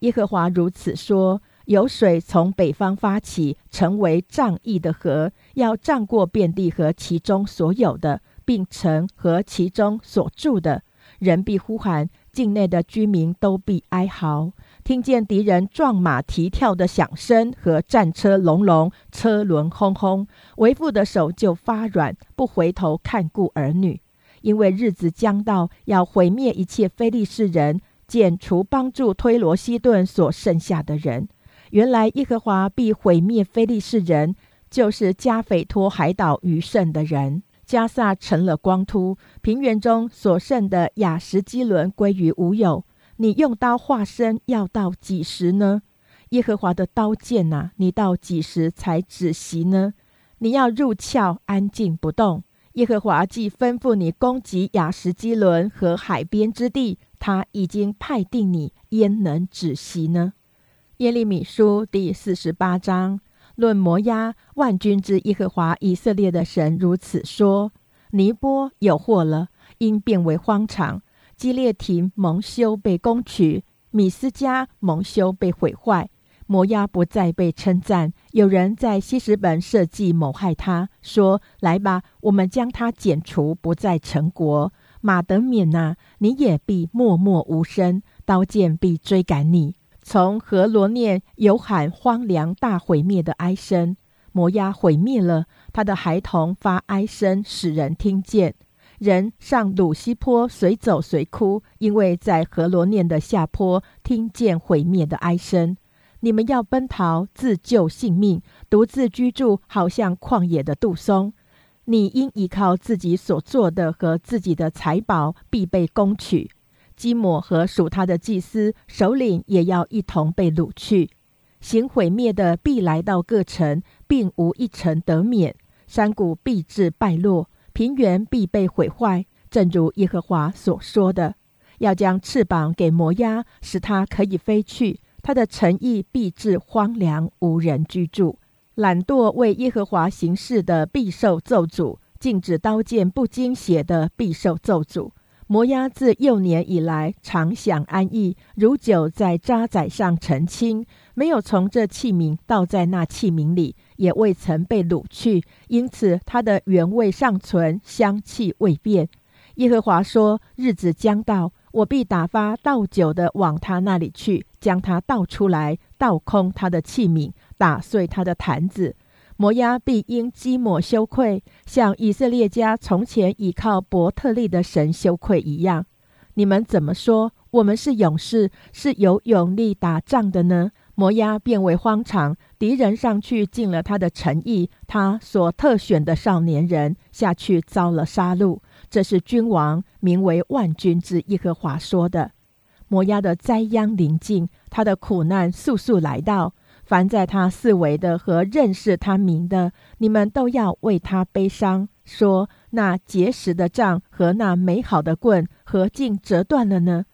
耶和华如此说：有水从北方发起，成为仗义的河，要涨过遍地和其中所有的，并城和其中所住的人必呼喊，境内的居民都必哀嚎。听见敌人撞马蹄跳的响声和战车隆隆、车轮轰轰，为父的手就发软，不回头看顾儿女，因为日子将到，要毁灭一切非利士人，剪除帮助推罗西顿所剩下的人。原来耶和华必毁灭非利士人，就是加斐托海岛余剩的人。加萨成了光秃，平原中所剩的雅什基伦归于无有。你用刀化身要到几时呢？耶和华的刀剑呐，你到几时才止息呢？你要入鞘安静不动。耶和华既吩咐你攻击雅什基伦和海边之地，他已经派定你，焉能止息呢？耶利米书第四十八章论摩押万军之耶和华以色列的神如此说：尼波有祸了，因变为荒场。基列廷蒙羞被攻取，米斯加蒙羞被毁坏，摩押不再被称赞。有人在西什本设计谋害他，说：“来吧，我们将他剪除，不再成国。”马德缅呐，你也必默默无声，刀剑必追赶你。从何罗念有喊荒凉大毁灭的哀声，摩押毁灭了，他的孩童发哀声，使人听见。人上鲁西坡，随走随哭，因为在河罗念的下坡听见毁灭的哀声。你们要奔逃，自救性命，独自居住，好像旷野的杜松。你应依靠自己所做的和自己的财宝，必被攻取。基摩和属他的祭司首领也要一同被掳去。行毁灭的必来到各城，并无一城得免。山谷必至败落。平原必被毁坏，正如耶和华所说的，要将翅膀给摩押，使它可以飞去。它的诚意必至荒凉，无人居住。懒惰为耶和华行事的必受咒诅，禁止刀剑不经血的必受咒诅。摩押自幼年以来常享安逸，如酒在渣滓上澄清，没有从这器皿倒在那器皿里。也未曾被掳去，因此它的原味尚存，香气未变。耶和华说：“日子将到，我必打发倒酒的往他那里去，将他倒出来，倒空他的器皿，打碎他的坛子。摩押必因基抹羞愧，像以色列家从前倚靠伯特利的神羞愧一样。你们怎么说？我们是勇士，是有勇力打仗的呢？”摩押变为荒场，敌人上去尽了他的诚意，他所特选的少年人下去遭了杀戮。这是君王名为万军之耶和华说的。摩押的灾殃临近，他的苦难速速来到。凡在他四围的和认识他名的，你们都要为他悲伤，说那结实的杖和那美好的棍何竟折断了呢？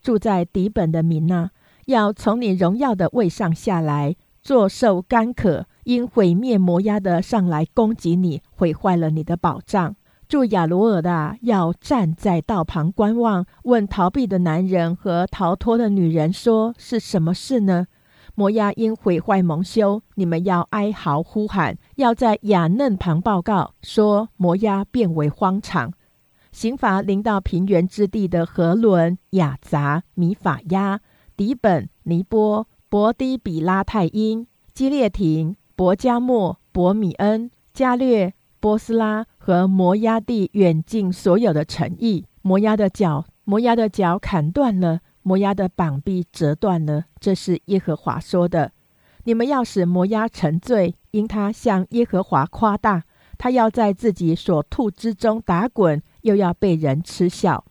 住在底本的民呐！要从你荣耀的位上下来，坐受干渴，因毁灭摩押的上来攻击你，毁坏了你的宝藏。住亚罗尔的要站在道旁观望，问逃避的男人和逃脱的女人说：是什么事呢？摩押因毁坏蒙羞，你们要哀嚎呼喊，要在雅嫩旁报告说摩押变为荒场。刑罚临到平原之地的河伦、雅杂、米法亚、迪本、尼波、伯低比拉泰因、基列廷、伯加莫、伯米恩、加略、波斯拉和摩押地远近所有的城邑。摩押的脚，摩押的脚砍断了。摩押的膀臂折断了，这是耶和华说的。你们要使摩押沉醉，因他向耶和华夸大，他要在自己所吐之中打滚，又要被人嗤笑。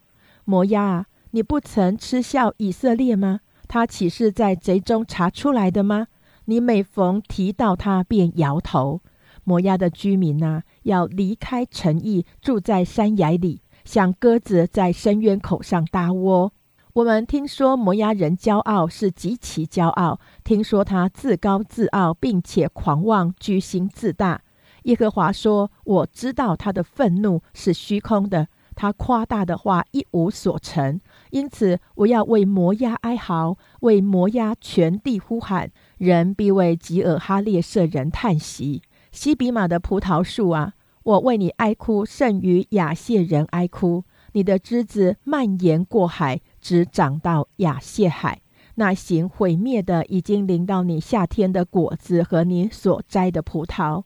摩押，你不曾嗤笑以色列吗？他岂是在贼中查出来的吗？你每逢提到他，便摇头。摩押的居民呐，要离开城邑，住在山崖里，像鸽子在深渊口上搭窝。我们听说摩押人骄傲是极其骄傲，听说他自高自傲，并且狂妄、居心自大。耶和华说：“我知道他的愤怒是虚空的，他夸大的话一无所成。因此，我要为摩押哀嚎，为摩押全地呼喊。人必为吉尔哈列舍人叹息。西比玛的葡萄树啊，我为你哀哭，胜于亚谢人哀哭。你的枝子蔓延过海。”只长到亚谢海，那行毁灭的已经临到你夏天的果子和你所摘的葡萄，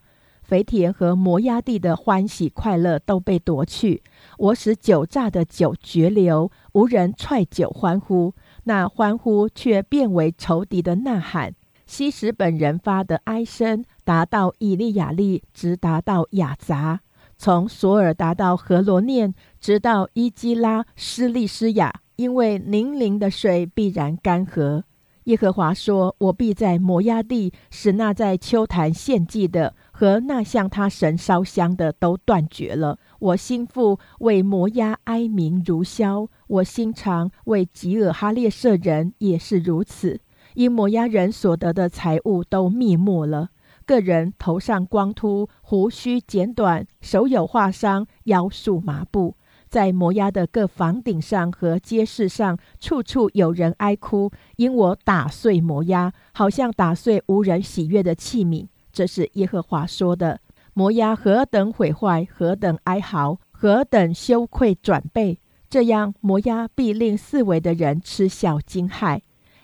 肥田和摩崖地的欢喜快乐都被夺去。我使酒榨的酒绝流，无人踹酒欢呼，那欢呼却变为仇敌的呐喊。西什本人发的哀声达到以利亚利，直达到雅杂，从索尔达到何罗念，直到伊基拉施利斯亚。因为宁陵的水必然干涸，耶和华说：“我必在摩押地使那在秋坛献祭的和那向他神烧香的都断绝了。我心腹为摩押哀鸣如箫，我心肠为吉尔哈列舍人也是如此。因摩押人所得的财物都灭没了，个人头上光秃，胡须剪短，手有划伤，腰束麻布。”在摩押的各房顶上和街市上，处处有人哀哭，因我打碎摩押，好像打碎无人喜悦的器皿。这是耶和华说的。摩押何等毁坏，何等哀嚎，何等羞愧转背，这样摩押必令四围的人嗤笑惊骇。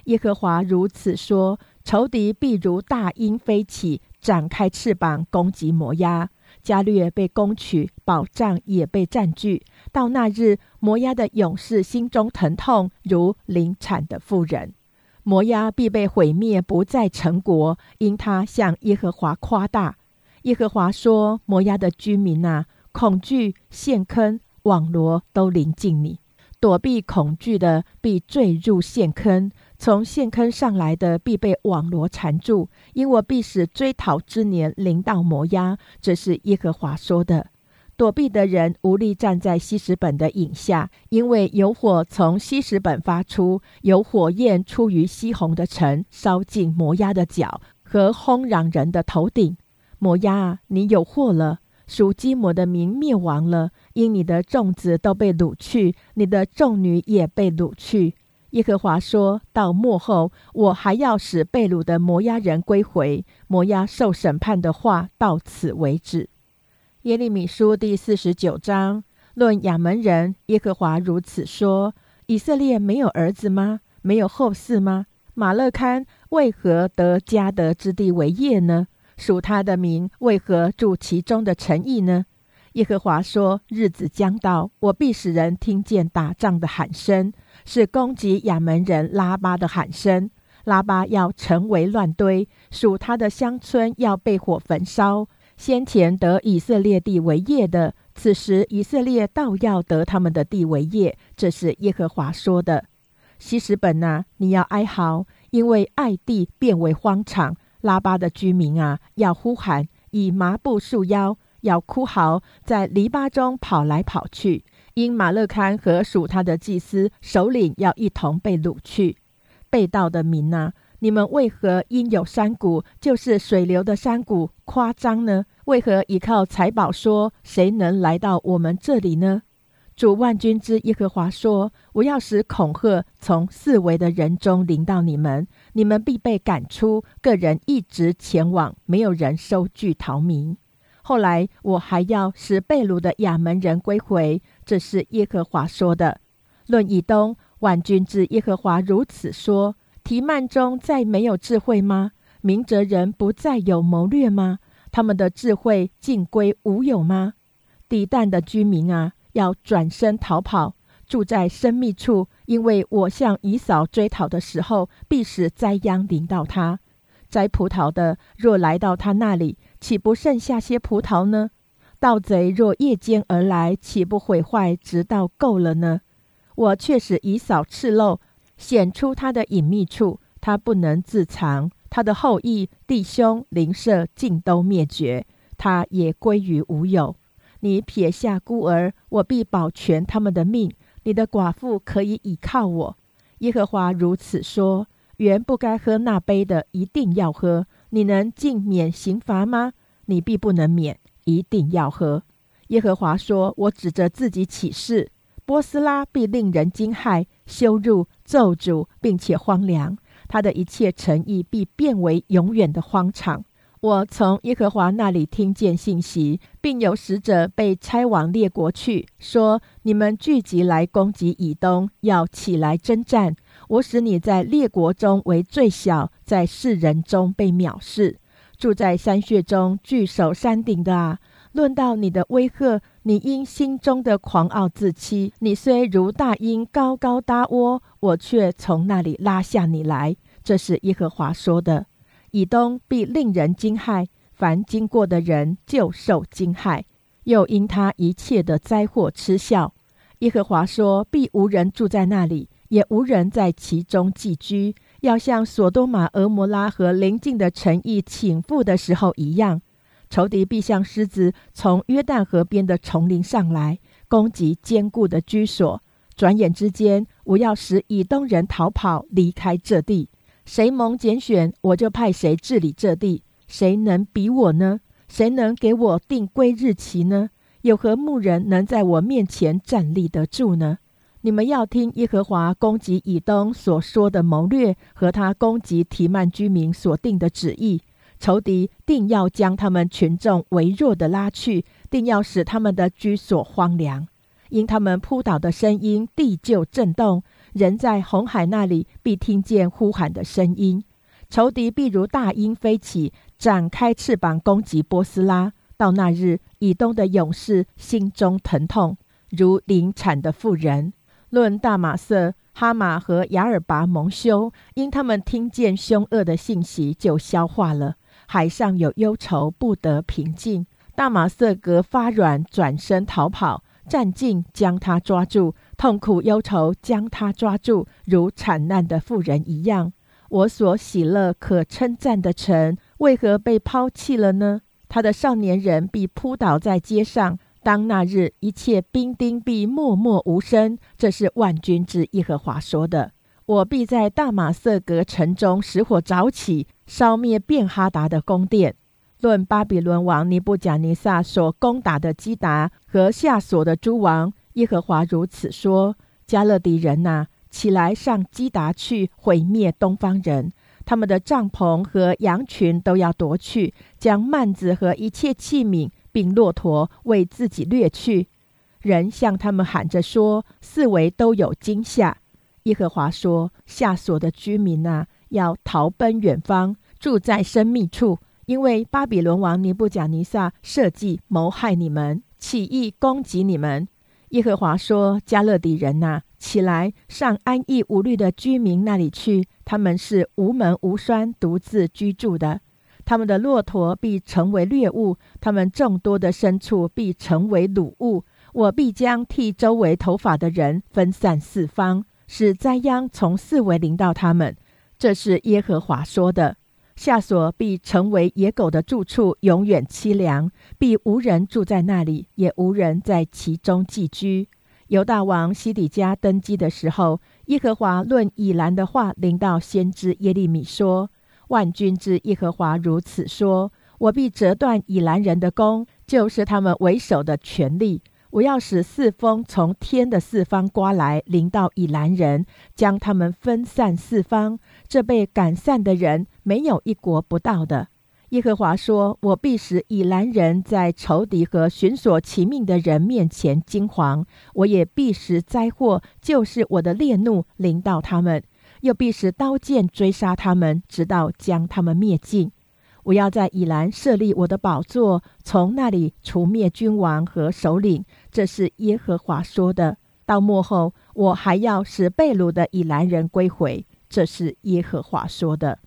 耶和华如此说：仇敌必如大鹰飞起，展开翅膀攻击摩押。加略被攻取，宝藏也被占据。到那日，摩押的勇士心中疼痛，如临产的妇人。摩押必被毁灭，不再成国，因他向耶和华夸大。耶和华说：“摩押的居民啊，恐惧、陷坑、网罗都临近你。躲避恐惧的，必坠入陷坑。”从陷坑上来的必被网罗缠住，因我必使追讨之年临到摩押。这是耶和华说的。躲避的人无力站在西什本的影下，因为有火从西什本发出，有火焰出于西红的城，烧尽摩押的脚和轰嚷人的头顶。摩押，你有祸了！属基摩的民灭亡了，因你的众子都被掳去，你的众女也被掳去。耶和华说到末后，我还要使被掳的摩押人归回。摩押受审判的话到此为止。耶利米书第四十九章论亚门人。耶和华如此说：以色列没有儿子吗？没有后嗣吗？马勒堪为何得加德之地为业呢？属他的民为何住其中的诚意呢？耶和华说：日子将到，我必使人听见打仗的喊声。是攻击亚门人拉巴的喊声，拉巴要成为乱堆，属他的乡村要被火焚烧。先前得以色列地为业的，此时以色列倒要得他们的地为业。这是耶和华说的。西什本啊，你要哀嚎，因为爱地变为荒场。拉巴的居民啊，要呼喊，以麻布束腰，要哭嚎，在篱笆中跑来跑去。因马勒堪和属他的祭司首领要一同被掳去，被盗的民啊，你们为何因有山谷，就是水流的山谷夸张呢？为何依靠财宝说谁能来到我们这里呢？主万军之耶和华说：“我要使恐吓从四围的人中临到你们，你们必被赶出，个人一直前往，没有人收据逃民。后来我还要使被掳的亚门人归回。”这是耶和华说的。论以东，万军之耶和华如此说：“提曼中再没有智慧吗？明哲人不再有谋略吗？他们的智慧尽归无有吗？底旦的居民啊！”要转身逃跑，住在深密处，因为我向姨嫂追讨的时候，必使灾殃临到他。摘葡萄的若来到他那里，岂不剩下些葡萄呢？盗贼若夜间而来，岂不毁坏直到够了呢？我却使姨嫂赤露，显出他的隐秘处，他不能自藏。他的后裔、弟兄、邻舍尽都灭绝，他也归于无有。你撇下孤儿，我必保全他们的命。你的寡妇可以倚靠我。耶和华如此说：原不该喝那杯的，一定要喝。你能尽免刑罚吗？你必不能免，一定要喝。耶和华说：我指着自己起誓，波斯拉必令人惊骇、羞辱、咒诅，并且荒凉。他的一切诚意必变为永远的荒场。我从耶和华那里听见信息，并有使者被差往列国去，说：你们聚集来攻击以东，要起来征战。我使你在列国中为最小，在世人中被藐视。住在山穴中、据守山顶的啊，论到你的威吓，你因心中的狂傲自欺。你虽如大鹰高高搭窝，我却从那里拉下你来。这是耶和华说的。以东必令人惊骇，凡经过的人就受惊骇，又因他一切的灾祸嗤笑。耶和华说：必无人住在那里，也无人在其中寄居，要像索多玛、俄摩拉和邻近的城邑倾覆的时候一样。仇敌必像狮子从约旦河边的丛林上来，攻击坚固的居所。转眼之间，我要使以东人逃跑，离开这地。谁蒙拣选，我就派谁治理这地。谁能比我呢？谁能给我定归日期呢？有何牧人能在我面前站立得住呢？你们要听耶和华攻击以东所说的谋略，和他攻击提曼居民所定的旨意。仇敌定要将他们群众微弱的拉去，定要使他们的居所荒凉。因他们扑倒的声音，地就震动。人在红海那里，必听见呼喊的声音；仇敌必如大鹰飞起，展开翅膀攻击波斯拉。到那日，以东的勇士心中疼痛，如临产的妇人。论大马色、哈马和雅尔拔蒙羞，因他们听见凶恶的信息，就消化了。海上有忧愁，不得平静。大马色格发软，转身逃跑，战境将他抓住。痛苦忧愁将他抓住，如惨难的妇人一样。我所喜乐可称赞的城，为何被抛弃了呢？他的少年人必扑倒在街上。当那日，一切兵丁必默默无声。这是万军之耶和华说的。我必在大马色格城中使火着起，烧灭便哈达的宫殿。论巴比伦王尼布贾尼撒所攻打的基达和下所的诸王。耶和华如此说：“加勒底人呐，起来上基达去，毁灭东方人。他们的帐篷和羊群都要夺去，将幔子和一切器皿，并骆驼为自己掠去。人向他们喊着说：四围都有惊吓。耶和华说：下所的居民呐，要逃奔远方，住在深密处，因为巴比伦王尼布甲尼撒设计谋害你们，起义攻击你们。”耶和华说：“加勒底人呐，起来上安逸无虑的居民那里去。他们是无门无栓，独自居住的。他们的骆驼必成为掠物，他们众多的牲畜必成为掳物。我必将替周围头发的人分散四方，使灾殃从四围临到他们。”这是耶和华说的。下所必成为野狗的住处，永远凄凉，必无人住在那里，也无人在其中寄居。犹大王西底家登基的时候，耶和华论以兰的话临到先知耶利米说：“万军之耶和华如此说：我必折断以兰人的弓，就是他们为首的权力。我要使四风从天的四方刮来，临到以兰人，将他们分散四方。这被赶散的人，没有一国不到的。耶和华说：“我必使以兰人在仇敌和寻索其命的人面前惊惶，我也必使灾祸，就是我的烈怒，临到他们，又必使刀剑追杀他们，直到将他们灭尽。”我要在以兰设立我的宝座，从那里除灭君王和首领。这是耶和华说的。到末后，我还要使被掳的以兰人归回。这是耶和华说的。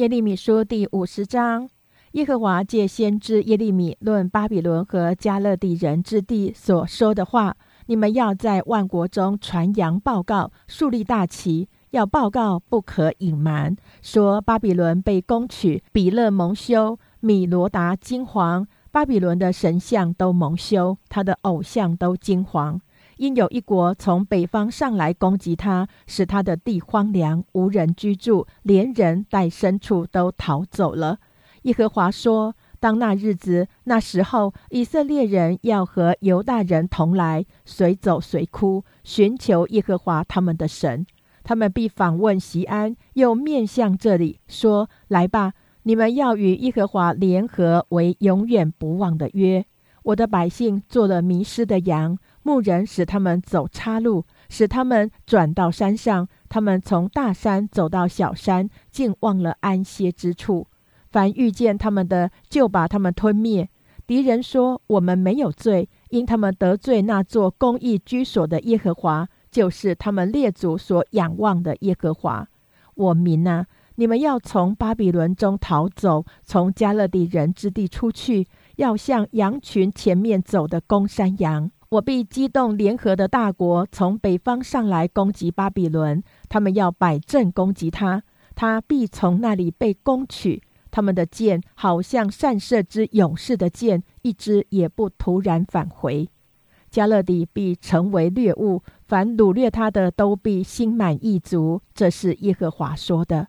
耶利米书第五十章，耶和华借先知耶利米论巴比伦和加勒底人之地所说的话：你们要在万国中传扬报告，树立大旗。要报告，不可隐瞒。说巴比伦被攻取，比勒蒙羞，米罗达金黄，巴比伦的神像都蒙羞，他的偶像都金黄。因有一国从北方上来攻击他，使他的地荒凉，无人居住，连人带牲畜都逃走了。耶和华说：当那日子、那时候，以色列人要和犹大人同来，随走随哭，寻求耶和华他们的神。他们必访问西安，又面向这里说：“来吧，你们要与耶和华联合，为永远不忘的约。我的百姓做了迷失的羊，牧人使他们走岔路，使他们转到山上。他们从大山走到小山，竟忘了安歇之处。凡遇见他们的，就把他们吞灭。敌人说：我们没有罪，因他们得罪那座公义居所的耶和华。”就是他们列祖所仰望的耶和华，我民啊，你们要从巴比伦中逃走，从加勒底人之地出去，要向羊群前面走的公山羊。我必激动联合的大国从北方上来攻击巴比伦，他们要摆阵攻击他，他必从那里被攻取。他们的箭好像善射之勇士的箭，一支也不突然返回。加勒底必成为掠物。凡掳掠他的，都必心满意足。这是耶和华说的。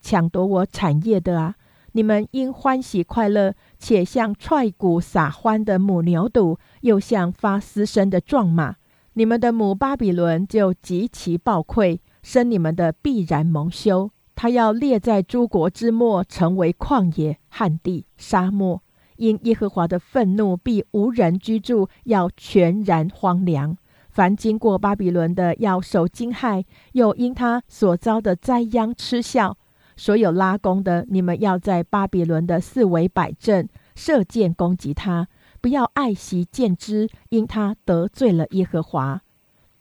抢夺我产业的啊，你们应欢喜快乐，且像踹鼓撒欢的母牛犊，又像发嘶声的壮马。你们的母巴比伦就极其暴溃，生你们的必然蒙羞。他要列在诸国之末，成为旷野、旱地、沙漠。因耶和华的愤怒，必无人居住，要全然荒凉。凡经过巴比伦的，要受惊骇；又因他所遭的灾殃嗤笑。所有拉弓的，你们要在巴比伦的四围摆阵，射箭攻击他，不要爱惜箭枝，因他得罪了耶和华。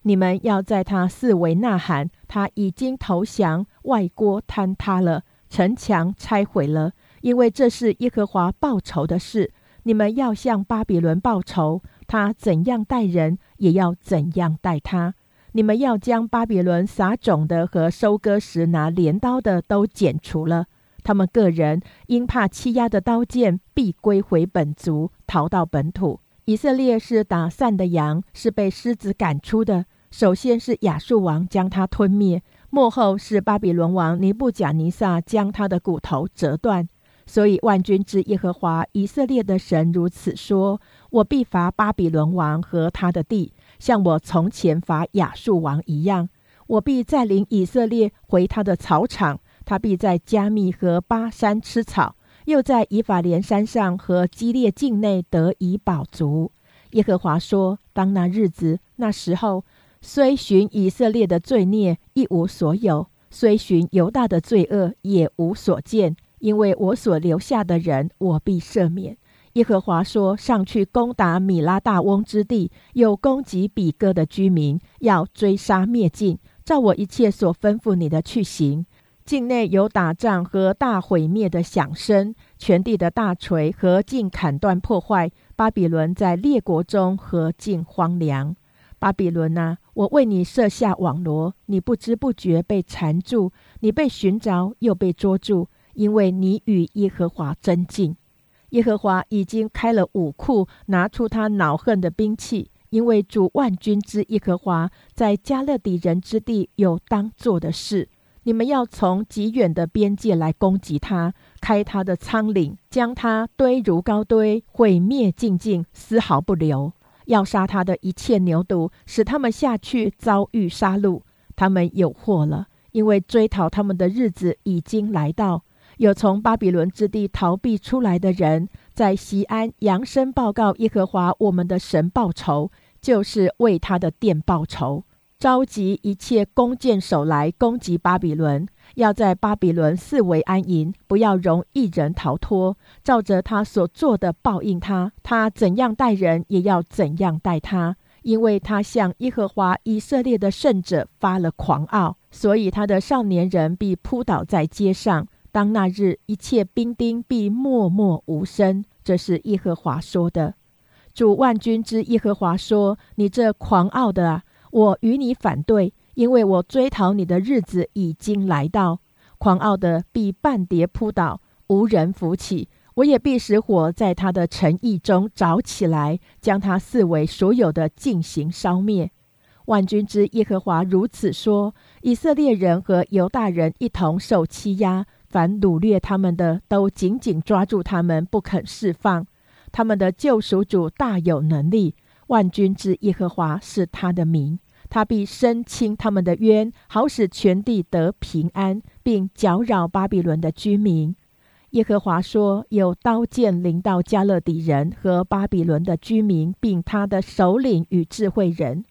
你们要在他四围呐喊，他已经投降，外郭坍塌了，城墙拆毁了，因为这是耶和华报仇的事。你们要向巴比伦报仇。他怎样待人，也要怎样待他。你们要将巴比伦撒种的和收割时拿镰刀的都剪除了。他们个人因怕欺压的刀剑，必归回本族，逃到本土。以色列是打散的羊，是被狮子赶出的。首先是亚述王将他吞灭，幕后是巴比伦王尼布甲尼撒将他的骨头折断。所以万军之耶和华以色列的神如此说。我必罚巴比伦王和他的地，像我从前罚亚述王一样。我必再领以色列回他的草场，他必在加密和巴山吃草，又在以法莲山上和基列境内得以饱足。耶和华说：当那日子、那时候，虽寻以色列的罪孽一无所有，虽寻犹大的罪恶也无所见，因为我所留下的人，我必赦免。耶和华说：“上去攻打米拉大翁之地，又攻击比哥的居民，要追杀灭尽。照我一切所吩咐你的去行。境内有打仗和大毁灭的响声，全地的大锤和尽砍断破坏。巴比伦在列国中和尽荒凉。巴比伦啊，我为你设下网罗，你不知不觉被缠住，你被寻找又被捉住，因为你与耶和华争竞。”耶和华已经开了武库，拿出他恼恨的兵器，因为主万军之耶和华在加勒底人之地有当做的事。你们要从极远的边界来攻击他，开他的仓廪，将他堆如高堆，毁灭尽尽，丝毫不留。要杀他的一切牛犊，使他们下去遭遇杀戮。他们有祸了，因为追讨他们的日子已经来到。有从巴比伦之地逃避出来的人，在西安扬声报告耶和华我们的神报仇，就是为他的殿报仇，召集一切弓箭手来攻击巴比伦。要在巴比伦四围安营，不要容一人逃脱。照着他所做的报应他，他怎样待人，也要怎样待他。因为他向耶和华以色列的圣者发了狂傲，所以他的少年人必扑倒在街上。当那日，一切兵丁必默默无声。这是耶和华说的。主万军之耶和华说：“你这狂傲的啊，我与你反对。”因为我追讨你的日子已经来到，狂傲的必半跌扑倒，无人扶起。我也必使火在他的诚意中着起来，将他四围所有的进行烧灭。万军之耶和华如此说：以色列人和犹大人一同受欺压，凡掳掠他们的都紧紧抓住他们，不肯释放。他们的救赎主大有能力，万军之耶和华是他的名。他必伸清他们的冤，好使全地得平安，并搅扰巴比伦的居民。耶和华说：“有刀剑临到加勒底人和巴比伦的居民，并他的首领与智慧人；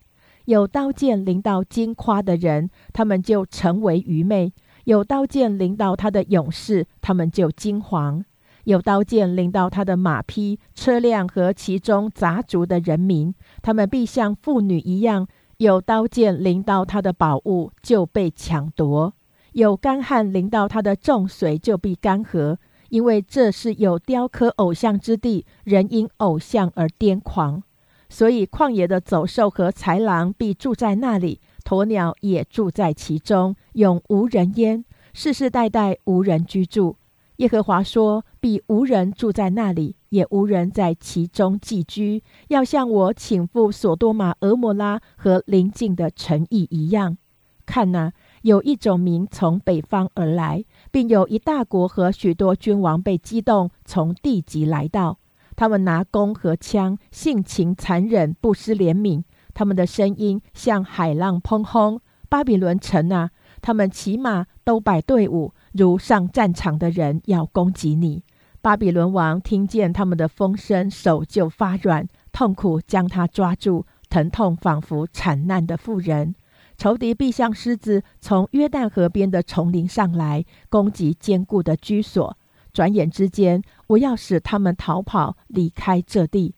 有刀剑临到金夸的人，他们就成为愚昧；有刀剑临到他的勇士，他们就惊惶；有刀剑临到他的马匹、车辆和其中杂族的人民，他们必像妇女一样。”有刀剑临到他的宝物，就被抢夺；有干旱临到他的众水，就必干涸。因为这是有雕刻偶像之地，人因偶像而癫狂，所以旷野的走兽和豺狼必住在那里，鸵鸟也住在其中，永无人烟，世世代代无人居住。耶和华说：“必无人住在那里，也无人在其中寄居，要像我请赴索多玛、俄摩拉和邻近的城邑一样。看哪，有一种民从北方而来，并有一大国和许多君王被激动，从地极来到。他们拿弓和枪，性情残忍，不失怜悯。他们的声音像海浪砰轰。巴比伦城啊，他们骑马，都摆队伍。”如上战场的人要攻击你，巴比伦王听见他们的风声，手就发软，痛苦将他抓住，疼痛仿佛惨难的妇人。仇敌必像狮子从约旦河边的丛林上来，攻击坚固的居所。转眼之间，我要使他们逃跑，离开这地。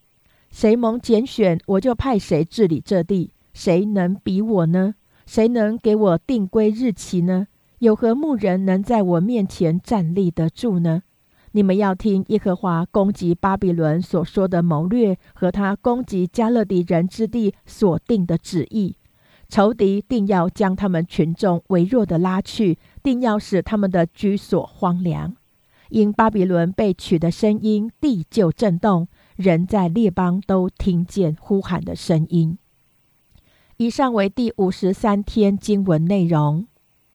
谁蒙拣选，我就派谁治理这地。谁能比我呢？谁能给我定规日期呢？有何牧人能在我面前站立得住呢？你们要听耶和华攻击巴比伦所说的谋略，和他攻击加勒底人之地所定的旨意。仇敌定要将他们群众微弱的拉去，定要使他们的居所荒凉。因巴比伦被取的声音，地就震动，人在列邦都听见呼喊的声音。以上为第五十三天经文内容。